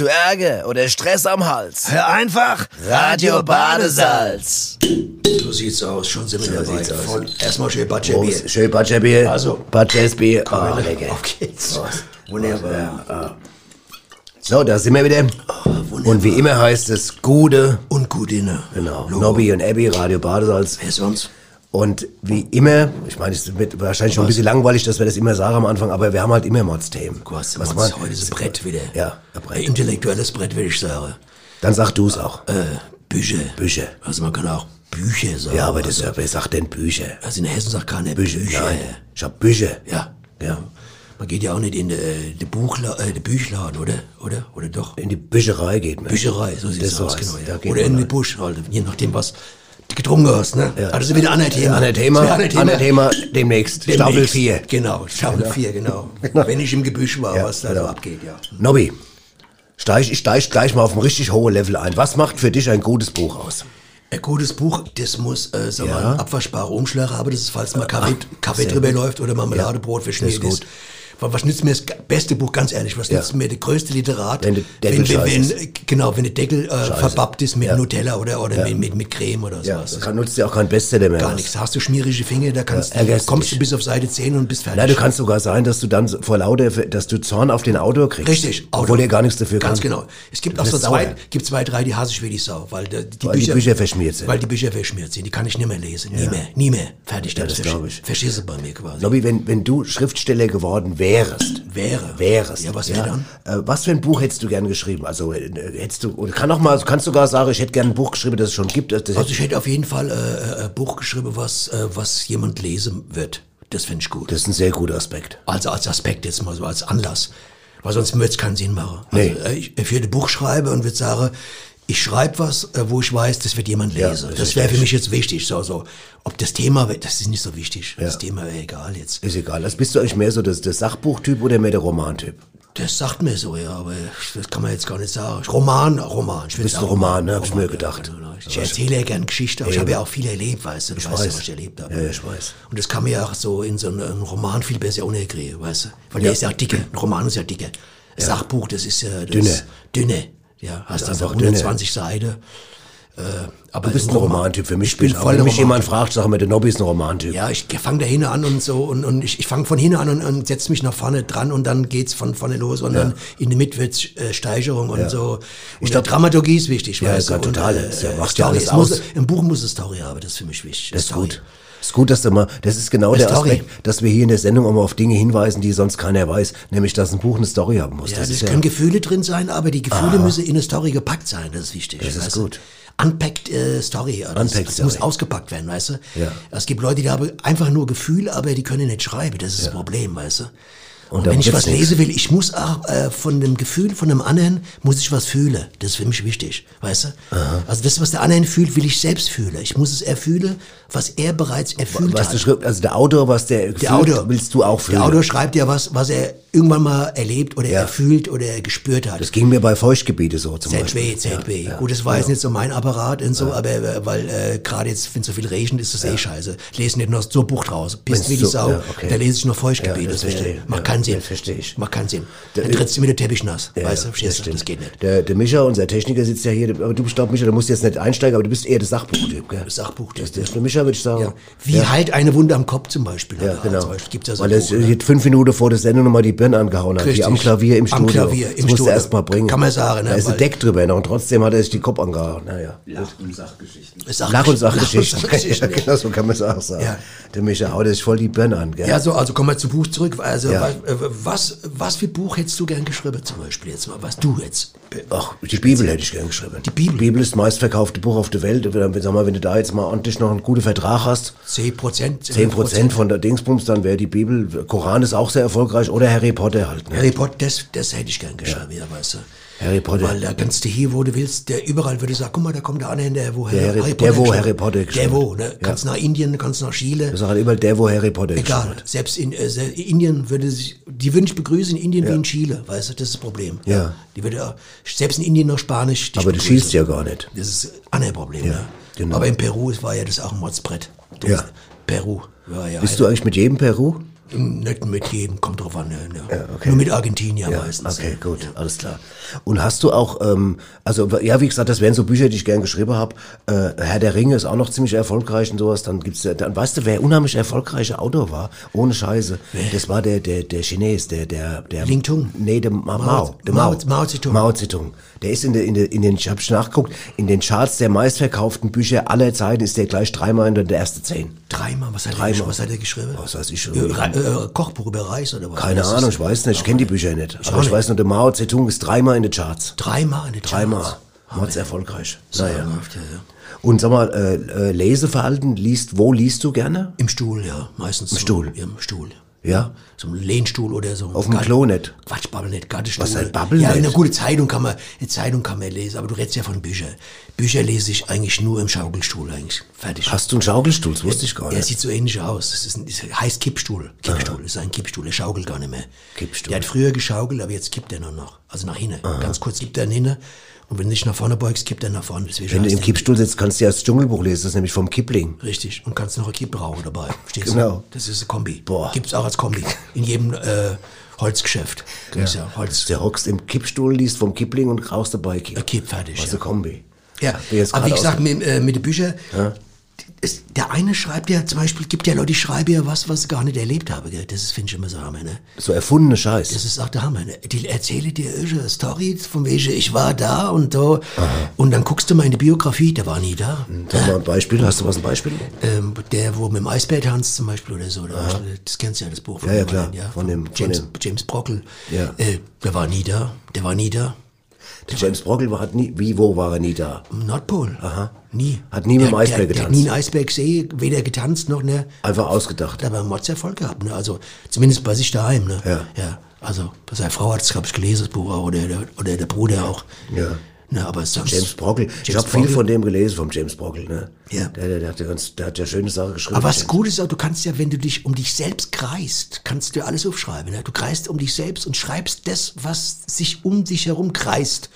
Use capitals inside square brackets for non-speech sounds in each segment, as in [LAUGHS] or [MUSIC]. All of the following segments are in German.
Hast du Ärger oder Stress am Hals? Hör einfach Radio Badesalz. So sieht's aus, schon sind wir So dabei. sieht's aus. Voll, erstmal schön Batschebier. Schön Badgerbier. Also. Badgersbier. Oh, Auf lecker. geht's. Wunderbar. So, da sind wir wieder. und wie immer heißt es Gude. Und Gudine. Genau. Logo. Nobby und Abby, Radio Badesalz. Wer sonst? Und wie immer, ich meine, es wird wahrscheinlich schon ein bisschen langweilig, dass wir das immer sagen am Anfang, aber wir haben halt immer Mods-Themen. Du hast Was was man- heute ein Brett wieder. Ja, ein Ein Brett. intellektuelles Brett, würde ich sagen. Dann sag du es auch. Äh, Bücher. Bücher. Also man kann auch Bücher sagen. Ja, aber das, also, wer sagt denn Bücher? also in Hessen sagt keiner Bücher. Bücher. Nein. Ich hab Bücher. Ja. Ja. Man geht ja auch nicht in den äh, Buchla äh, den Büchladen, oder? Oder? Oder doch? In die Bücherei geht man. Bücherei, so sieht Das aus, genau. Ja. Oder in den. Busch, halt, je nachdem, was getrunken hast, ne? Ja. Ist wieder ein anderes Thema. Anderes Thema, ein anderes Thema demnächst. Demnächst. Staffel 4. Genau, Staffel 4, [LAUGHS] genau. Wenn ich im Gebüsch war, Ja, was da so genau. abgeht, ja. Nobby, steig, ich steig gleich mal auf ein richtig hohes Level ein. Was macht für dich ein gutes Buch aus? Ein gutes Buch, das muss, äh, sag Ja. mal, einen abwaschbaren Umschlag haben, das ist, falls mal Kaffee, Kaffee sehr drüber gut. läuft oder Marmeladebrot verschmiert Das ist ist. Was nützt mir das beste Buch, ganz ehrlich, was Ja. nützt mir der größte Literat, Wenn wenn, wenn, wenn, genau, wenn der Deckel äh, verbappt ist mit Ja. Nutella oder, oder Ja. mit, mit, mit Creme oder Ja, sowas. kann, nutzt dir auch kein Bestseller mehr. Gar nichts. Hast du schmierige Finger, da kannst Ja, du, kommst du bis auf Seite 10 und bist fertig. Nein, du kannst sogar sein, dass du dann vor lauter, dass du Zorn auf den Autor kriegst. Richtig, Obwohl Auto. er gar nichts dafür kann. Ganz genau. Es gibt auch so zwei, gibt zwei, drei, die hasse ich wie die Sau, weil die, die, Weil die Bücher verschmiert sind. Weil die Bücher verschmiert sind. Die kann ich nicht mehr lesen. Nie mehr. Nie mehr. Fertig. Ja, das das versch- glaub ich. Verschisse bei mir quasi. Nobby, wenn, wenn du Schriftsteller geworden wärst, Wäre. wärst. Ja, was wäre dann? Äh, was für ein Buch hättest du gern geschrieben? Also äh, hättest du, oder kann auch mal, kannst sogar sagen, ich hätte gern ein Buch geschrieben, das es schon gibt. Also ich hätte auf jeden Fall äh, äh, ein Buch geschrieben, was, äh, was jemand lesen wird. Das finde ich gut. das ist ein sehr guter Aspekt. Also als Aspekt jetzt mal so, als Anlass. Weil sonst würde es keinen Sinn machen. Nee. Also, äh, ich, ich würde ein Buch schreiben und würde sagen, ich schreibe was, äh, wo ich weiß, das wird jemand Ja, lesen. das das ist wäre für mich jetzt wichtig. So, so. Ob das Thema, das ist nicht so wichtig. Das Thema wäre egal jetzt. Ist egal. Also bist du eigentlich mehr so das, der Sachbuchtyp oder mehr der Romantyp? Das sagt mir so, ja, aber das kann man jetzt gar nicht sagen. Roman, Roman. Ich Bist du Roman, ne? Hab ich mir ja, gedacht. genau, genau. Ich erzähle ja gern Geschichten, aber ich habe ja auch viel erlebt, weißt du. Du weißt ja, weiß. was ich erlebt habe. Ja, ja, ich weiß. Und das kann man ja auch so in so einem Roman viel besser unterkriegen, weißt du. Weil der ist ja auch dicker. Ein Roman ist ja dicker. Ein Sachbuch, das ist ja... Das Dünner. Dünne. Ja, hast ist also einfach dünner. 120 Seiten. Äh, aber Du bist ein Romantyp. Für mich Ich bin voll Wenn mich jemand fragt, sag mir, der Nobby ist ein Romantyp. Ja, ich fange da hinten an und so und, und ich, ich fange von hinten an und, und setze mich nach vorne dran und dann geht's von vorne los und dann in Mitte wird's äh, Steigerung und so. Und der Dramaturgie ist wichtig, Ja, weißt ja, total. Und, Das ja- macht ja alles Es muss, aus. Ein Buch muss eine Story haben, das ist für mich wichtig. Das ist Story. gut. Ist gut, dass du mal, das ist genau der Story. Aspekt, dass wir hier in der Sendung mal auf Dinge hinweisen, die sonst keiner weiß, nämlich, dass ein Buch eine Story haben muss. Ja, das es ist ja, können Gefühle drin sein, aber die Gefühle müssen in eine Story gepackt sein, das ist wichtig. Das ist du. gut. Unpacked äh, Story. ja, Das, Unpacked das Story. muss ausgepackt werden, weißt du? Ja. Es gibt Leute, die haben einfach nur Gefühle, aber die können nicht schreiben. Das ist das Problem, weißt du? Und, wenn ich was nichts. lesen will, ich muss auch äh, von dem Gefühl von dem anderen, muss ich was fühlen. Das ist für mich wichtig, weißt du? Also das, was der andere fühlt, will ich selbst fühlen. Ich muss es erfühlen, was er bereits erfüllt was hat. der Schrift, also der Autor, was der, Der Autor. willst du auch fühlen. Der Autor schreibt ja was, was er irgendwann mal erlebt oder Ja. erfühlt oder gespürt hat. Das ging mir bei Feuchtgebiete so zum Beispiel. ZB, ZB. Gut, das war jetzt nicht so mein Apparat und so, aber äh, weil äh, gerade jetzt, wenn so viel regnet, ist das eh scheiße. Lesen nicht nur so Bucht raus. Bist Wenn's wie die so- Sau. ja, okay. Da lese ich nur Ja, Feuchtgebiete. das das verstehe verstehe Ja, Sinn. das verstehe ich. Macht keinen Sinn. Der- Dann trittst du mir den Teppich nass. Ja, weißt du, das verstehst du? stimmt. Das geht nicht. Der, der Micha, unser Techniker, sitzt ja hier, aber du bist, glaub, Micha, du musst jetzt nicht einsteigen, aber du bist eher der Sachbuchtyp, gell? Das Sachbuchtyp, Das, das, der Micha, würde ich sagen. Ja. Wie halt eine Wunde am Kopf zum Beispiel. Ja, oder? genau. Zum Beispiel gibt's ja so Weil er ne? fünf Minuten vor der Sendung nochmal die Birne angehauen hat. Richtig. Hier am Klavier im Studio. Am Klavier, das im musste Studio. er erst mal bringen. Kann man sagen, ne, Da ist ein Deck drüber noch und trotzdem hat er sich die Kopf angehauen. Naja. Lach- und Sachgeschichten. Sach- Lach- und Sachgeschichten. [LAUGHS] Ja, genau so kann man es auch sagen. Ja. Der Micha haut sich voll die Birne an, gell? Ja, so, also kommen wir zum Buch zurück. Also, Ja. Was, was für Buch hättest du gern geschrieben, zum Beispiel jetzt mal? Was du jetzt? Ach, die Bibel hätte ich gern geschrieben. Die Bibel? Die Bibel ist das meistverkaufte Buch auf der Welt. Wenn, sag mal, wenn du da jetzt mal ordentlich noch einen guten Vertrag hast, 10 Prozent? 10 Prozent von der Dingsbums, dann wäre die Bibel, Koran ist auch sehr erfolgreich oder Harry Potter halt. Ne? Harry Potter, das, das hätte ich gern geschrieben, ja. weißt du. Harry Potter. Weil da kannst du hier, wo du willst, der überall würde sagen, guck mal, da kommt der Anhänger, der wo Der Harry- der, wo Harry Potter Der wo, ne? Ja. Kannst nach Indien, kannst nach Chile. Das ist halt immer der, wo Harry Potter Egal, hat. selbst in äh, Indien würde sich, die würden dich begrüßen in Indien wie in Chile, weißt du, das ist das Problem. Ja. Die würde auch, selbst in Indien noch Spanisch. Aber du begrüßen. schießt ja gar nicht. Das ist ein anderes Problem, ja. genau. Aber in Peru war ja das auch ein Mordsbrett. Du Ja. Peru war ja. Bist du eigentlich mit jedem Peru? Nicht mit jedem, kommt drauf an. Ne, ne. Nur mit Argentinier meistens. Okay, gut, alles klar. Und hast du auch, ähm, also ja, wie gesagt, das wären so Bücher, die ich gern geschrieben habe. Äh, Herr der Ringe ist auch noch ziemlich erfolgreich und sowas. Dann gibt's, ja- dann weißt du, wer unheimlich erfolgreicher Autor war, ohne Scheiße. Das war der, der, der Chines, der, der, der. Ling Tung? Nee, der Ma, Mao, der Mao, Mao- Mao Zedong. Mao Zedong. Der ist in, der, in, der, in den, ich hab schon nachgeguckt, in den Charts der meistverkauften Bücher aller Zeiten ist der gleich dreimal in der erste zehn. Dreimal, was hat, er, Dreimal. gesch- was hat er geschrieben? Was weiß ich schon. Äh, Re- äh, Kochbuch über Reis oder was? Keine Was Ahnung, ich weiß nicht, ich kenne die Bücher nicht. auch Aber ich nicht. weiß nur, der Mao Zedong ist dreimal in den Charts. Dreimal in Dreimal. Charts. Mords erfolgreich. Naja. Sagenhaft, ja, ja. Und sag mal, äh, äh, Leseverhalten, liest, wo liest du gerne? Im Stuhl, ja, meistens. Im Stuhl? Ja, Im Stuhl. Ja? So ein Lehnstuhl oder so. Auf dem Klo nicht? Quatsch, babbel nicht, Gartenstuhl. Was heißt babbel Ja, nicht? eine gute Zeitung kann man, eine Zeitung kann man lesen, aber du redest ja von Büchern. Bücher lese ich eigentlich nur im Schaukelstuhl eigentlich. Fertig. Hast du einen Schaukelstuhl? Das wusste ich gar Er nicht. sieht so ähnlich aus. Das ist ein, das heißt Kippstuhl. Kippstuhl, das ist ein Kippstuhl. Er schaukelt gar nicht mehr. Kippstuhl. Der hat früher geschaukelt, aber jetzt kippt er nur noch. Also nach hinten. Ganz kurz kippt er nach hinten. Und wenn du nicht nach vorne beugst, kippt er nach vorne. Deswegen Wenn du im Kippstuhl sitzt, kannst du ja das Dschungelbuch lesen, das ist nämlich vom Kipling. Richtig. Und kannst noch eine Kippe rauchen dabei. Verstehst Genau. du? Das ist eine Kombi. Boah. Gibt's auch als Kombi. In jedem äh, Holzgeschäft. Gibt's ja. Holz. Der hockst im Kippstuhl, liest vom Kipling und rauchst dabei Kipp. Kipp fertig. Was ja. Kombi. Ja, aber wie gesagt, mit, äh, mit den Büchern, es, der eine schreibt ja zum Beispiel, gibt ja Leute, die schreiben ja was, was sie gar nicht erlebt haben. Gell? Das ist, finde ich immer so Hammer. Ne? So erfundene Scheiß. Das ist auch der Hammer. Ne? Die erzählen dir eine Story von welche ich war da und da. Und dann guckst du mal in die Biografie, der war nie da. Sag mal ein Beispiel, hast du was ein Beispiel? Ähm, der, wo mit dem Eisbär tanzt zum Beispiel oder so. Da, das kennst du ja, das Buch. Ja, ja, dem klar. Von dem- von James, dem- James Brockel. Ja. Äh, der war nie da. Der war nie da. Der James Brockel war, hat nie, wie, wo war er nie da? Im Nordpol. Aha. Nie. Hat nie mit dem Der- Eisbär der, Der getanzt. hat nie einen Eisberg gesehen, weder getanzt noch, ne. Einfach ausgedacht. Hat aber einen Mordserfolg gehabt, ne. Also, zumindest bei sich daheim, ne. Ja. Ja. Also, bei seiner Frau hat es, glaube ich, gelesen, das Buch auch, oder, der- oder der Bruder auch. Ja. Ne, aber sonst. James Brockel. ich James habe viel von dem gelesen, vom James Brockel. Ne? Ja. Der, der, der, hat ja ganz, der hat ja schöne Sachen geschrieben. Aber was gut ist auch, du kannst ja, wenn du dich um dich selbst kreist, kannst du alles aufschreiben. Ne? Du kreist um dich selbst und schreibst das, was sich um dich herum kreist.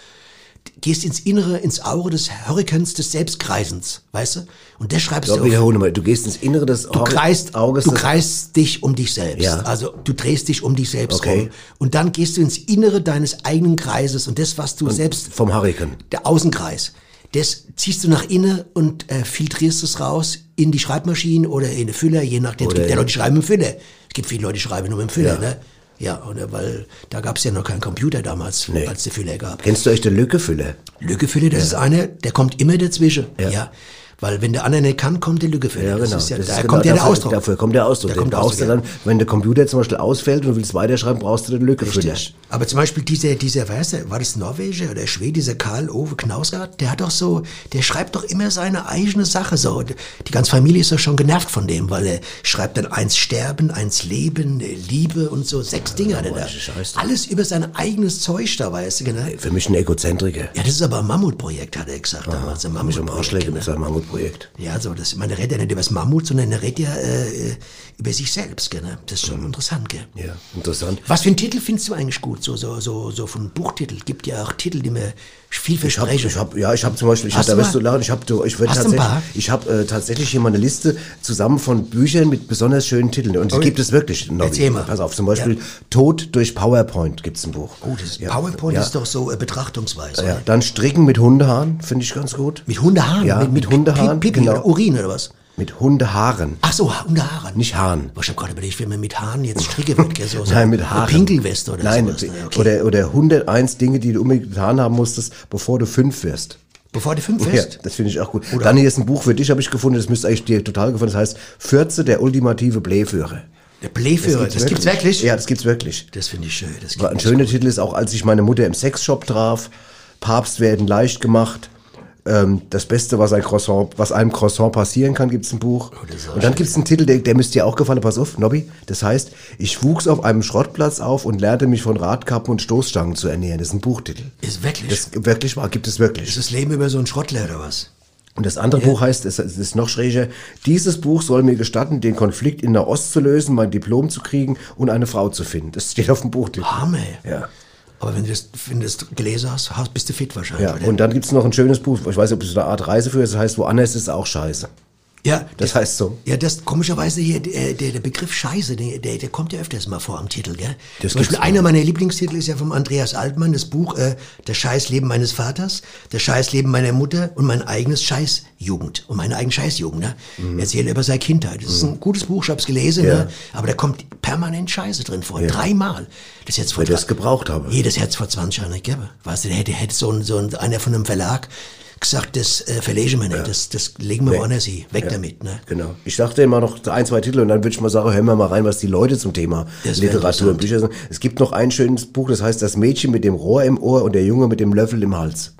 Gehst ins Innere, ins Auge des Hurrikans des Selbstkreisens, weißt du? Und das schreibst du wiederhole mal. Du gehst ins Innere des Du kreist, Auges. du kreist dich um dich selbst. Ja. Also du drehst dich um dich selbst Okay. rum. Und dann gehst du ins Innere deines eigenen Kreises und das, was du selbst, vom Hurrikan. der Außenkreis, das ziehst du nach innen und äh, filtrierst es raus in die Schreibmaschine oder in den Füller, je nachdem. Es gibt ja Leute, die schreiben mit dem Füller. Es gibt viele Leute, die schreiben nur mit dem Füller, Ja. ne? Ja, und, äh, weil da gab es ja noch keinen Computer damals, Nee. als es den Füller gab. Kennst du echt den Lückefüller? Lückefüller, das ist einer, der kommt immer dazwischen. Ja. Ja. Weil wenn der andere nicht kann, kommt der Lückefüller. Ja, genau. Das ist ja, da ist kommt genau ja der dafür, Ausdruck. Dafür kommt der Ausdruck. Da Den kommt der Ausdruck, dann, wenn der Computer zum Beispiel ausfällt und du willst weiterschreiben, brauchst du den Lückefüller. Richtig. Aber zum Beispiel dieser, dieser, der, war das Norweger oder Schwede, dieser Karl Ove Knausgard, der hat doch so, der schreibt doch immer seine eigene Sache so. Die ganze Familie ist doch schon genervt von dem, weil er schreibt dann eins Sterben, eins Leben, Liebe und so, sechs Dinge hat er da. Alles über sein eigenes Zeug da, weißt du, genau. Für mich ein Egozentriker. Ja, das ist aber ein Mammutprojekt, hat er gesagt damals. Ein legen genau. mit Mammutprojekt. Ja, so, das, man redet ja nicht über das Mammut, sondern er redet ja äh, über sich selbst, gell? ne? Das ist schon interessant, gell? Ja, interessant. Was für einen Titel findest du eigentlich gut? So, so, so, so von Buchtitel. Gibt ja auch Titel, die mir viel Ich habe, ich hab, ja, ich habe zum Beispiel, ich Hast hab, da wirst du lachen, ich habe, ich tatsächlich, ich habe äh, tatsächlich hier mal eine Liste zusammen von Büchern mit besonders schönen Titeln und die gibt es wirklich. Erzähl mal. Pass auf, zum Beispiel Tod durch PowerPoint gibt's ein Buch. oh, das Ja, PowerPoint ja. ist doch so äh, Betrachtungsweise. Ja, dann Stricken mit Hundehaaren, finde ich ganz gut. Mit Hundehaaren? Ja, mit Hundehaaren, Pipi genau. oder Urin oder was? Mit Hundehaaren, Ach so, Hundehaaren. nicht Haaren. Oh, ich habe gerade überlegt, wenn man mit Haaren jetzt stricke wird, gell? So, so Nein, mit Haaren. Pinkelweste oder Nein, sowas. Ne? Okay. oder, oder 101 Dinge, die du unbedingt getan haben musstest, bevor du fünf wirst. Bevor du fünf Ja, wirst? das finde ich auch gut. Dann hier ist ein Buch für dich, habe ich gefunden, das müsste eigentlich dir total gefallen. Das heißt, Fürze, der ultimative Blähführer. Der Blähführer, das, gibt's wirklich? Ja, das gibt's wirklich. Das finde ich schön. Das War Ein gibt's. schöner Titel ist auch, als ich meine Mutter im Sexshop traf, Papst werden leicht gemacht. Ähm, das Beste, was, ein Croissant, was einem Croissant passieren kann, gibt's ein Buch. Oh, und dann gibt's einen Titel, der, der müsste dir auch gefallen. Pass auf, Nobby. Das heißt, ich wuchs auf einem Schrottplatz auf und lernte mich von Radkappen und Stoßstangen zu ernähren. Das ist ein Buchtitel. Ist wirklich? Das wirklich wahr, gibt es wirklich. ist das Leben über so einen Schrottler oder was? Und das andere Buch heißt, es es ist noch schräger, dieses Buch soll mir gestatten, den Konflikt in der Ost zu lösen, mein Diplom zu kriegen und eine Frau zu finden. Das steht auf dem Buchtitel. Hammer. Ja. Aber wenn du das, wenn du das gelesen hast, hast- bist du fit wahrscheinlich. Ja, und dann gibt's noch ein schönes Buch, ich weiß nicht, ob es eine Art Reise für ist, das heißt, woanders ist auch scheiße. Ja, Das heißt so. Ja, das komischerweise hier, der, der, der Begriff Scheiße, der, der, kommt ja öfters mal vor am Titel, gell? Das Zum Beispiel einer meiner Lieblingstitel ist ja vom Andreas Altmann, das Buch äh, Das Scheißleben meines Vaters, Das Scheißleben meiner Mutter und mein eigenes Scheißjugend und meine eigene Scheißjugend, ne? Mhm. Erzählt über seine Kindheit. Das ist ein gutes Buch, ich hab's gelesen, Ja. ne? Aber da kommt permanent Scheiße drin vor. Dreimal. Das jetzt vor Weil ich das gebraucht habe. Nee, das hätte es vor 20 Jahren gegeben. Weißt du, der hätte, hätte so ein, so ein, einer von einem Verlag gesagt, das äh, verlegen wir nicht, das, das legen wir Nee. woanders hin. Weg Ja. damit, ne? Genau. Ich dachte immer noch ein, zwei Titel und dann würde ich mal sagen, hören wir mal rein, was die Leute zum Thema Das Literatur und. Bücher sagen. Es gibt noch ein schönes Buch, das heißt Das Mädchen mit dem Rohr im Ohr und der Junge mit dem Löffel im Hals.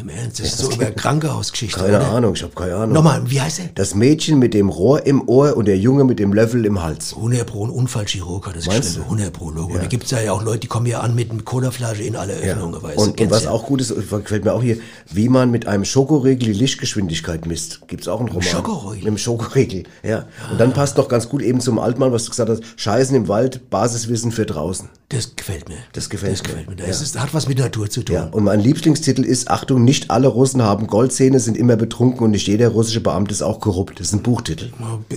Im Ernst, das ist so über Krankenhausgeschichte, Keine oder? Ahnung, ich habe keine Ahnung. Nochmal, wie heißt er? Das Mädchen mit dem Rohr im Ohr und der Junge mit dem Löffel im Hals. 100 Pro, ein Unfallchirurg hat das Meinst geschrieben. du? 100 Pro Logo. Da gibt's ja auch Leute, die kommen ja an mit einer Colaflasche in alle Öffnungen, weißt du. Und, und was ja. auch gut ist, gefällt mir auch hier, wie man mit einem Schokoriegel die Lichtgeschwindigkeit misst. Gibt's auch einen Roman. Schokoriegel? Mit einem Schokoriegel, ja. Und dann passt doch ganz gut eben zum Altmann, was du gesagt hast, Scheißen im Wald, Basiswissen für draußen. Das gefällt mir. Das gefällt das mir. gefällt mir. Ja. Das ist, hat was mit Natur zu tun. Ja, und mein Lieblingstitel ist, Achtung, nicht alle Russen haben Goldzähne, sind immer betrunken und nicht jeder russische Beamte ist auch korrupt. Das ist ein Buchtitel.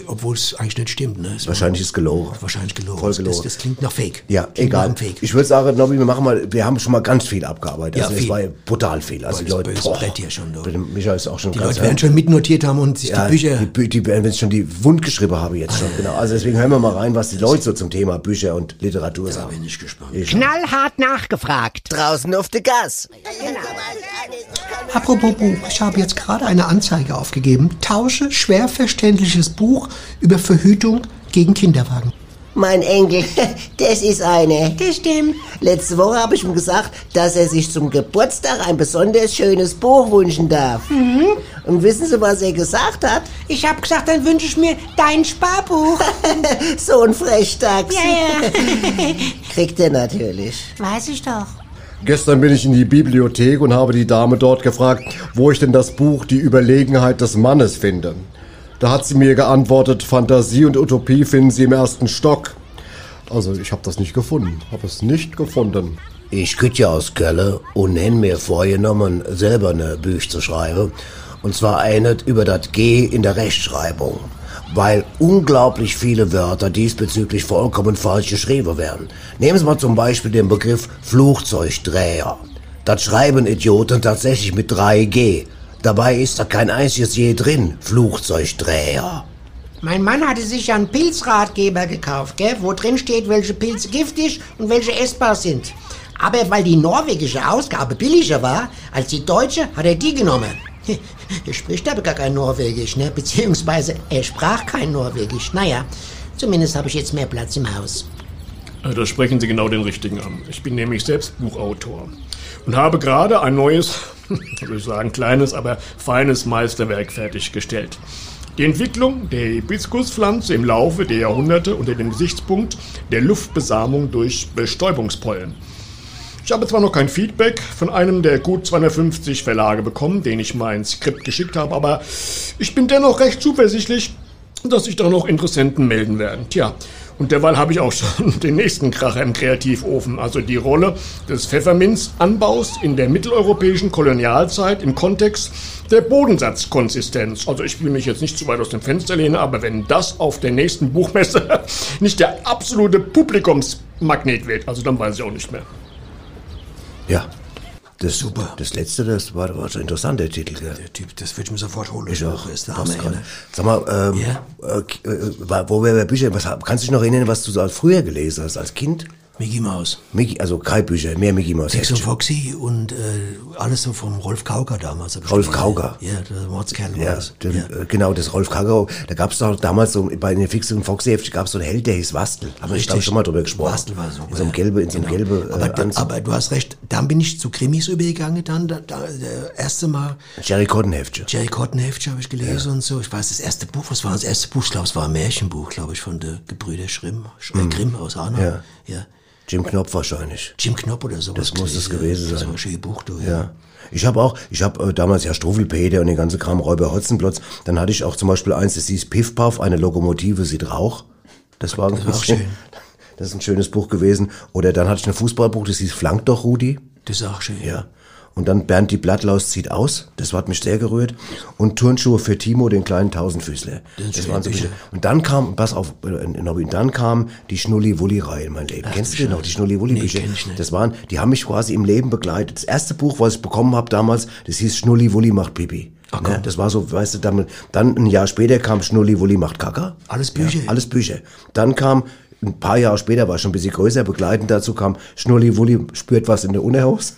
Obwohl es eigentlich nicht stimmt, ne? Es Wahrscheinlich ist gelogen. war wahrscheinlich gelogen. Voll gelogen. Das, das klingt nach Fake. Ja, klingt egal. Fake. Ich würde sagen, Nobby, wir machen mal, wir haben schon mal ganz viel abgearbeitet. Ja, Also es viel. war ja brutal viel. Also die Leute, böse Brett hier schon, du. Bei dem Michael ist auch schon die ganz Leute werden schon mitnotiert haben und sich ja, die Bücher. Die, die werden jetzt schon die Wund geschrieben haben jetzt schon, genau. Also deswegen hören wir mal rein, was die Leute so zum Thema Bücher und Literatur da sagen. bin ich gespannt. Knallhart nachgefragt. Draußen auf der Gas. Apropos Buch, ich habe jetzt gerade eine Anzeige aufgegeben. Tausche schwer verständliches Buch über Verhütung gegen Kinderwagen. Mein Enkel, [LAUGHS] das ist eine. Das stimmt. Letzte Woche habe ich ihm gesagt, dass er sich zum Geburtstag ein besonders schönes Buch wünschen darf. Mhm. Und wissen Sie, was er gesagt hat? Ich hab gesagt, dann wünsche ich mir dein Sparbuch. [LAUGHS] so ein Frechdachs. Ja, ja. [LAUGHS] Kriegt er natürlich. Weiß ich doch. Gestern bin ich in die Bibliothek und habe die Dame dort gefragt, wo ich denn das Buch Die Überlegenheit des Mannes finde. Da hat sie mir geantwortet, Fantasie und Utopie finden Sie im ersten Stock. Also ich habe das nicht gefunden, habe es nicht gefunden. Ich kütt ja aus Kölle und nenn mir vorgenommen, selber eine Büch zu schreiben. Und zwar eine über das G in der Rechtschreibung. Weil unglaublich viele Wörter diesbezüglich vollkommen falsch geschrieben werden. Nehmen Sie mal zum Beispiel den Begriff Flugzeugdreher. Das schreiben Idioten tatsächlich mit 3G. Dabei ist da kein einziges J drin. Flugzeugdreher. Mein Mann hatte sich ja einen Pilzratgeber gekauft, gell, wo drin steht, welche Pilze giftig und welche essbar sind. Aber weil die norwegische Ausgabe billiger war als die deutsche, hat er die genommen. [LAUGHS] Er spricht aber gar kein Norwegisch, ne? Beziehungsweise er sprach kein Norwegisch. Naja, zumindest habe ich jetzt mehr Platz im Haus. Äh, Da sprechen Sie genau den richtigen an. Ich bin nämlich selbst Buchautor und habe gerade ein neues, [LAUGHS] ich würde sagen kleines, aber feines Meisterwerk fertiggestellt. Die Entwicklung der Hibiskuspflanze im Laufe der Jahrhunderte unter dem Gesichtspunkt der Luftbesamung durch Bestäubungspollen. Ich habe zwar noch kein Feedback von einem der gut 250 Verlage bekommen, den ich mein Skript geschickt habe, aber ich bin dennoch recht zuversichtlich, dass sich da noch Interessenten melden werden. Tja, und derweil habe ich auch [LAUGHS] schon den nächsten Kracher im Kreativofen, also die Rolle des Pfefferminzanbaus in der mitteleuropäischen Kolonialzeit im Kontext der Bodensatzkonsistenz. Also ich will mich jetzt nicht zu weit aus dem Fenster lehnen, aber wenn das auf der nächsten Buchmesse [LAUGHS] nicht der absolute Publikumsmagnet wird, also dann weiß ich auch nicht mehr. Ja. Das, Super. Das letzte, das war, war schon interessant, der Titel. Gell? Der Typ, das würde ich mir sofort holen. Ich auch. Ist der Hammer, ne? Sag mal, ähm, Ja? äh, äh, wo wir bei Büchern, was, kannst du dich noch erinnern, was du so früher gelesen hast, als Kind? Mickey Mouse. Mickey, also keine Bücher, mehr Mickey Mouse. Tex und. Foxy und äh, alles so vom Rolf Kauger damals. Rolf. Kauger? Ja, der Mordskerl Ja, das. den, Ja. äh, genau, das Rolf Kagau, da gab es doch damals so, bei den Fix und Foxy Heft gab es so einen Held, der hieß Wastel. Haben wir, glaube schon mal drüber gesprochen. Bastel war super. In so einem ja. gelbe, in so einem Genau. gelbe, äh, aber, Anzug. aber du hast recht, dann bin ich zu Krimis übergegangen, dann, da, da, der erste Mal Jerry Cotton Heftchen. Jerry Cotton Heftchen habe ich gelesen und so. Ich weiß, das erste Buch, was war das erste Buch? Ich glaube, es war ein Märchenbuch, glaube ich, von der Gebrüder Schrimm, Sch äh, Grimm aus Hanau. Mhm. Ja. ja. Jim Knopf wahrscheinlich. Jim Knopp oder sowas. Das muss es gewesen Das sein. war ein schönes Buch, du. Ja. Ich habe auch, ich habe äh, damals ja Struwelpeter und den ganzen Kram Räuber Hotzenplotz. Dann hatte ich auch zum Beispiel eins, das hieß Piff Puff, eine Lokomotive sieht Rauch. Das war, war auch schön. [LAUGHS] Das ist ein schönes Buch gewesen. Oder dann hatte ich ein Fußballbuch, das hieß Flank doch, Rudi. Das ist auch schön. Ja. Und dann Bernd die Blattlaus zieht aus. Das hat mich sehr gerührt. Und Turnschuhe für Timo, den kleinen Tausendfüßler. Das, waren so Bücher. Und dann kam, pass auf, äh, Nobby, dann kam die Schnulli-Wulli-Reihe in mein Leben. Kennst du die noch, die Schnulli-Wulli-Bücher? ich nicht. das waren, die haben mich quasi im Leben begleitet. Das erste Buch, was ich bekommen habe damals, das hieß Schnulli-Wulli macht Pipi. Ne? Das war so, weißt du, dann, dann ein Jahr später kam Schnulli-Wulli macht Kaka. Alles Bücher? Ja, alles Bücher. Dann kam, ein paar Jahre später, war schon ein bisschen größer, begleitend dazu kam Schnulli-Wulli spürt was in der Unterhose.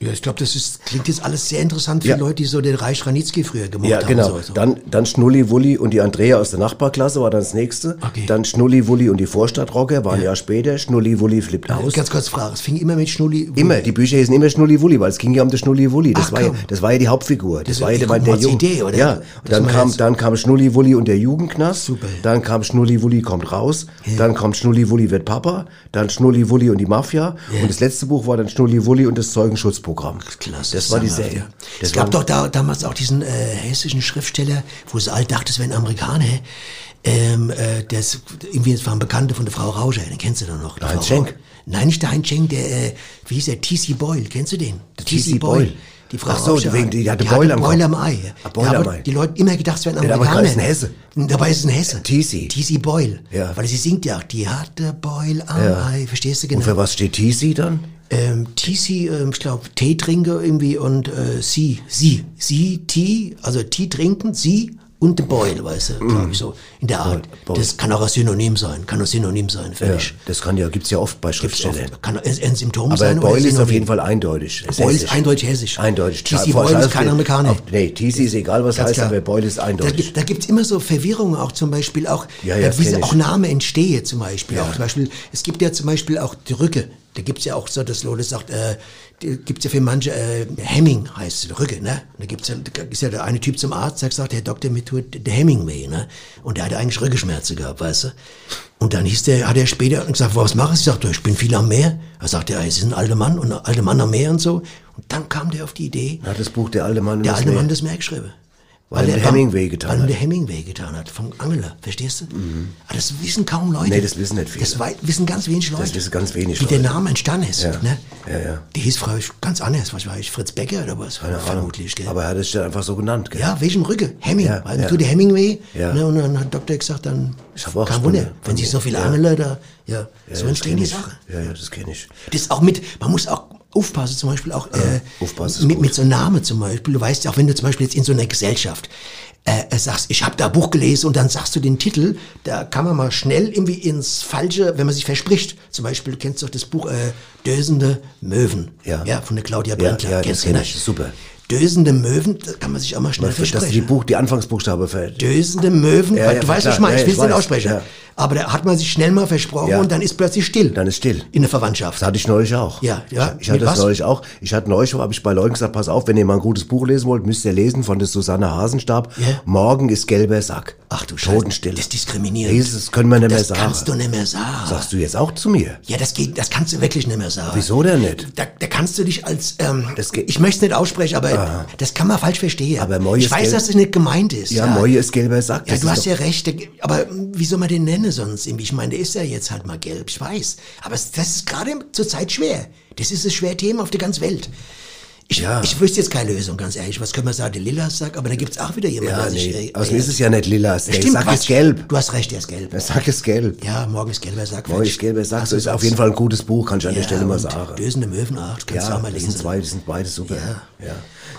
Ja, ich glaube, das ist, klingt jetzt alles sehr interessant für Ja. Leute, die so den Reich Ranitzky früher gemacht Ja, haben. genau. So, so. Dann, dann Schnulli Wulli und die Andrea aus der Nachbarklasse war dann das nächste. Okay. Dann Schnulli Wulli und die Vorstadtrocker war ein Jahr später. Schnulli Wulli flippt aus. Ganz kurz Frage, es fing immer mit Schnulli. Immer, die Bücher hießen immer Schnulli Wulli, weil es ging ja um den Schnulli Wulli. Das, Ach, war ja, das war ja die Hauptfigur. Das, Das war ja der, die der Junge. Idee, oder? Ja, und Das dann kam, jetzt- dann kam Schnulli Wulli und der Jugendknast. Super. Dann kam Schnulli Wulli kommt raus. Dann kommt Schnulli Wulli wird Papa. Dann Schnulli Wulli und die Mafia. Und das letzte Buch war dann Schnulli Wulli und das Zeugenschutzprogramm. Klasse, Das war die Serie. ja. Das Es gab doch da, damals auch diesen äh, hessischen Schriftsteller, wo sie all dachte, es wären Amerikaner. Ähm, äh, ist, irgendwie, das war ein Bekannter von der Frau Rauscher, den kennst du doch noch. Heinz Frau Schenk? Rauscher. Nein, nicht der Heinz Schenk, der, äh, wie hieß der, T.C. Boyle, kennst du den? T.C. Boyle. Die Frau Ach so, Rauscher, wegen- die hatte Beule am am Ei. ja. Am Ei. Die Leute immer gedacht, es wären Ja, aber Amerikaner. ist ein Hesse. Dabei ist es ein Hesse. T.C.. T.C. Boyle. Ja. Weil sie singt ja auch, die hatte Beule am Ja. Ei, verstehst du genau? Und für was steht TC dann? Ähm, TC, ähm, ich glaube, Tee trinke irgendwie und äh, sie, sie, sie, Tee, also Tee trinken, sie und the Boil, weißt du, glaube ich so, in der Art. Boil. Das kann auch ein Synonym sein, kann auch Synonym sein, Ja, fertig. das kann ja, gibt's ja oft bei Schriftstellern. oft, kann ein, ein Symptom Aber sein ein Boyle ist auf jeden Fall eindeutig. Boyle ist eindeutig hessisch. Eindeutig. T.C. Boyle ist kein Amerikaner. Auf, nee, TC ist egal, was Ganz heißt, klar. aber Boyle ist Da, eindeutig. gibt- da gibt's immer so Verwirrungen, auch zum Beispiel auch, Ja, ja, wie auch Name entstehe zum Beispiel. Auch zum Beispiel, es gibt ja zum Beispiel auch die Rücke. Da gibt's ja auch so, dass Leute sagt, äh, gibt's ja für manche, äh, Hemming heißt es, Rücke, ne? Und da gibt's ja, da ist ja der eine Typ zum Arzt, der sagt, Herr Doktor, mir tut der Hemingway, ne? Und der hatte eigentlich Rückenschmerzen gehabt, weißt du? Und dann hieß der, hat er später gesagt, was machst du? Ich sagte, ich bin viel am Meer. Er sagte, es ist ein alter Mann und ein alter Mann am Meer und so. Und dann kam der auf die Idee, Hat das Buch Der alte Mann und der das alte Meer. Mann das Meer geschrieben. Weil er der Hemingway getan weil hat. Mhm. der Hemingway getan hat, vom Angler, verstehst du? Aber das wissen kaum Leute. Nee, das wissen nicht viele. Das wissen ganz wenig Leute. wissen ganz wenig Wie der. Name entstanden ist. Ja. Ne? Ja, ja. Die hieß früher ganz anders, was weiß ich, Fritz Becker oder was? Keine. Vermutlich, gell? Aber er hat es ja einfach so genannt, gell? ja, welchem Rücke? Hemming. Ja, weil ja. tut der Hemingway. Ja. Ne, und dann hat der Doktor gesagt, dann Ich hab auch kein Wunder, wenn sich so viele. Angler da, ja, so das entstehen die. Sachen. Ja, ja, das kenne ich. Das ist auch mit, man muss auch aufpassen, zum Beispiel auch äh, ist mit, mit so einem Namen zum Beispiel. Du weißt ja auch, wenn du zum Beispiel jetzt in so einer Gesellschaft äh, äh, sagst, ich habe da ein Buch gelesen und dann sagst du den Titel, da kann man mal schnell irgendwie ins Falsche, wenn man sich verspricht. Zum Beispiel, du kennst doch das Buch äh, Dösende Möwen. Ja. Ja, von der Claudia Ja, Brendler. ja, das Kennst kenne ne? ich. Super. Dösende Möwen, da kann man sich auch mal schnell Dass die versprechen. Buch, die Anfangsbuchstabe ver Dösende Möwen, Ja, ja, du weißt, was ich meine, Ja, ich will es nicht aussprechen. Ja. Aber da hat man sich schnell mal versprochen Ja. und dann ist plötzlich still. Dann ist still. In der Verwandtschaft. Das hatte ich neulich auch. Ja, ja. Ich, ich hatte das was? neulich auch. Ich hatte neulich, habe ich bei Leuten gesagt, pass auf, wenn ihr mal ein gutes Buch lesen wollt, müsst ihr lesen von der Susanne Hasenstab. Ja. Morgen ist gelber Sack. Ach du Scheiße. Totenstille. Das ist diskriminierend. Das können wir nicht mehr das sagen. kannst du nicht mehr sagen. Sagst du jetzt auch zu mir? Ja, das geht, das kannst du wirklich nicht mehr sagen. Wieso denn nicht? Da, da kannst du dich als, ähm, Das geht- ich möchte es nicht aussprechen, aber das kann man falsch verstehen. Aber ich weiß, dass es nicht gemeint ist. Ja, Moje ist gelber Sack. Ja, Das du hast doch- ja recht, aber wie soll man den nennen sonst? Ich meine, der ist ja jetzt halt mal gelb, ich weiß. Aber es- das ist gerade zurzeit schwer. Das ist ein schwer Thema auf der ganzen Welt. Ich, Ja. ich wüsste jetzt keine Lösung, ganz ehrlich. Was können wir sagen? Der Lila-Sack, aber da gibt's auch wieder jemanden, Ja, der sich... nee. äh, Außerdem äh, ist es ja nicht lila. Der Stimmt, Quatsch. ist gelb. Du hast recht, der ist gelb. Der Sack ist gelb. Ja, morgen ist gelber Sack. Moje ist gelber Sack. Das ist auf jeden Fall ein gutes Buch, kann ich an der Stelle mal sagen. Dösende Möwenart, kannst du Ja, auch mal das lesen. sind zwei, das sind beide super. Ja.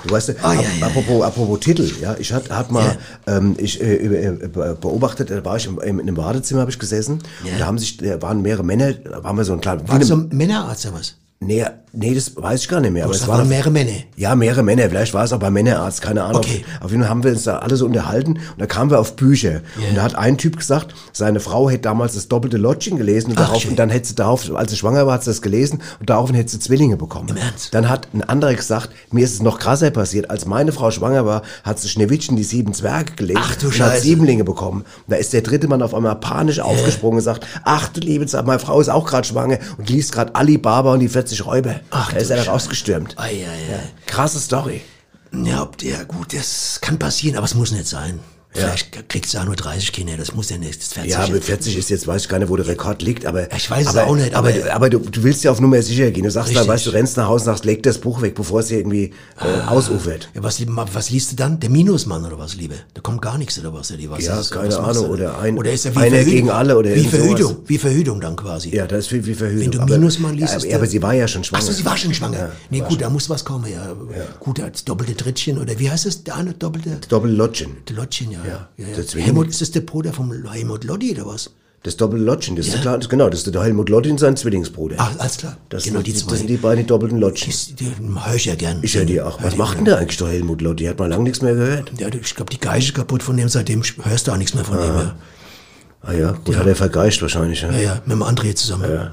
Du weißt, ja, ap ja, apropos, apropos Titel, ja, ich hat, hat mal, ähm, ich äh, äh, be- beobachtet, da war ich im, im, in einem Badezimmer, habe ich gesessen, Ja. und da haben sich, da waren mehrere Männer, da waren wir so ein kleiner, War das so ein Männerarzt oder was? nee, nee, das weiß ich gar nicht mehr, aber es waren mehrere Männer. ja, mehrere Männer, vielleicht war es auch bei Männerarzt, keine Ahnung. Okay. Auf jeden Fall haben wir uns da alle so unterhalten und da kamen wir auf Bücher. Und da hat ein Typ gesagt, seine Frau hätte damals das doppelte Lodging gelesen und, Ach, darauf, schön. und dann hätte sie darauf, als sie schwanger war, hat sie das gelesen und daraufhin hätte sie Zwillinge bekommen. Im Ernst? Dann hat ein anderer gesagt, mir ist es noch krasser passiert, als meine Frau schwanger war, hat sie Schneewittchen die sieben Zwerge gelesen Ach, du und hat Scheiße. Siebenlinge bekommen. Und da ist der dritte Mann auf einmal panisch aufgesprungen und sagt, ach du liebe Zeit, meine Frau ist auch gerade schwanger und liest gerade Alibaba und die 40 Räuber. Ach, da ist er Scheiße. rausgestürmt. Ei, ei, ei. Krasse Story. Ja, ob der, gut, das kann passieren, aber es muss nicht sein. Vielleicht kriegst du auch nur 30 Kinder, das muss ja nicht. Das 40 Ja, mit 40 ist jetzt, weiß ich gar nicht, wo der Rekord liegt, aber. Ich weiß es aber, auch nicht, Aber, aber- aber, du, du willst ja auf Nummer sicher gehen. Du sagst Richtig. dann, weißt du, rennst nach Hause und sagst, leg das Buch weg, bevor es dir irgendwie äh, ausufert. Ja, was, was liest du dann? Der Minusmann oder was, Liebe? Da kommt gar nichts oder was? Oder was Ja, ist, keine was Ahnung, oder ein- oder ist er wie einer Verhütung? gegen alle oder wie irgend sowas. Verhütung, wie Verhütung dann quasi. Ja, das ist viel wie Verhütung. Wenn du aber, Minusmann liest, ja, aber, der- aber sie war ja schon schwanger. so, sie war schon schwanger. nee, gut, da muss was kommen, ja. Gut, als doppelte Trittchen oder wie heißt es? Der eine doppelte Doppellotchen. Lottchen, ja. Ja, ja, der Zwilling. Helmut, ist das der Bruder vom Helmut Lotti oder was? Das Doppellotchen, das ist klar, das, genau, das ist der Helmut Lotti und sein Zwillingsbruder. Ach, alles klar. das, genau, sind, die das zwei. sind die beiden doppelten. Die, die höre ich ja gern. Ich höre dir auch. Was macht denn der eigentlich, der Helmut Lotti? Hat man lange nichts mehr gehört. Ja, ich glaube, die Geige kaputt von dem, seitdem hörst du auch nichts mehr von dem. Ja. Ah ja, gut, hat er vergeischt wahrscheinlich. Ja, ja, ja, mit dem André zusammen. Ja,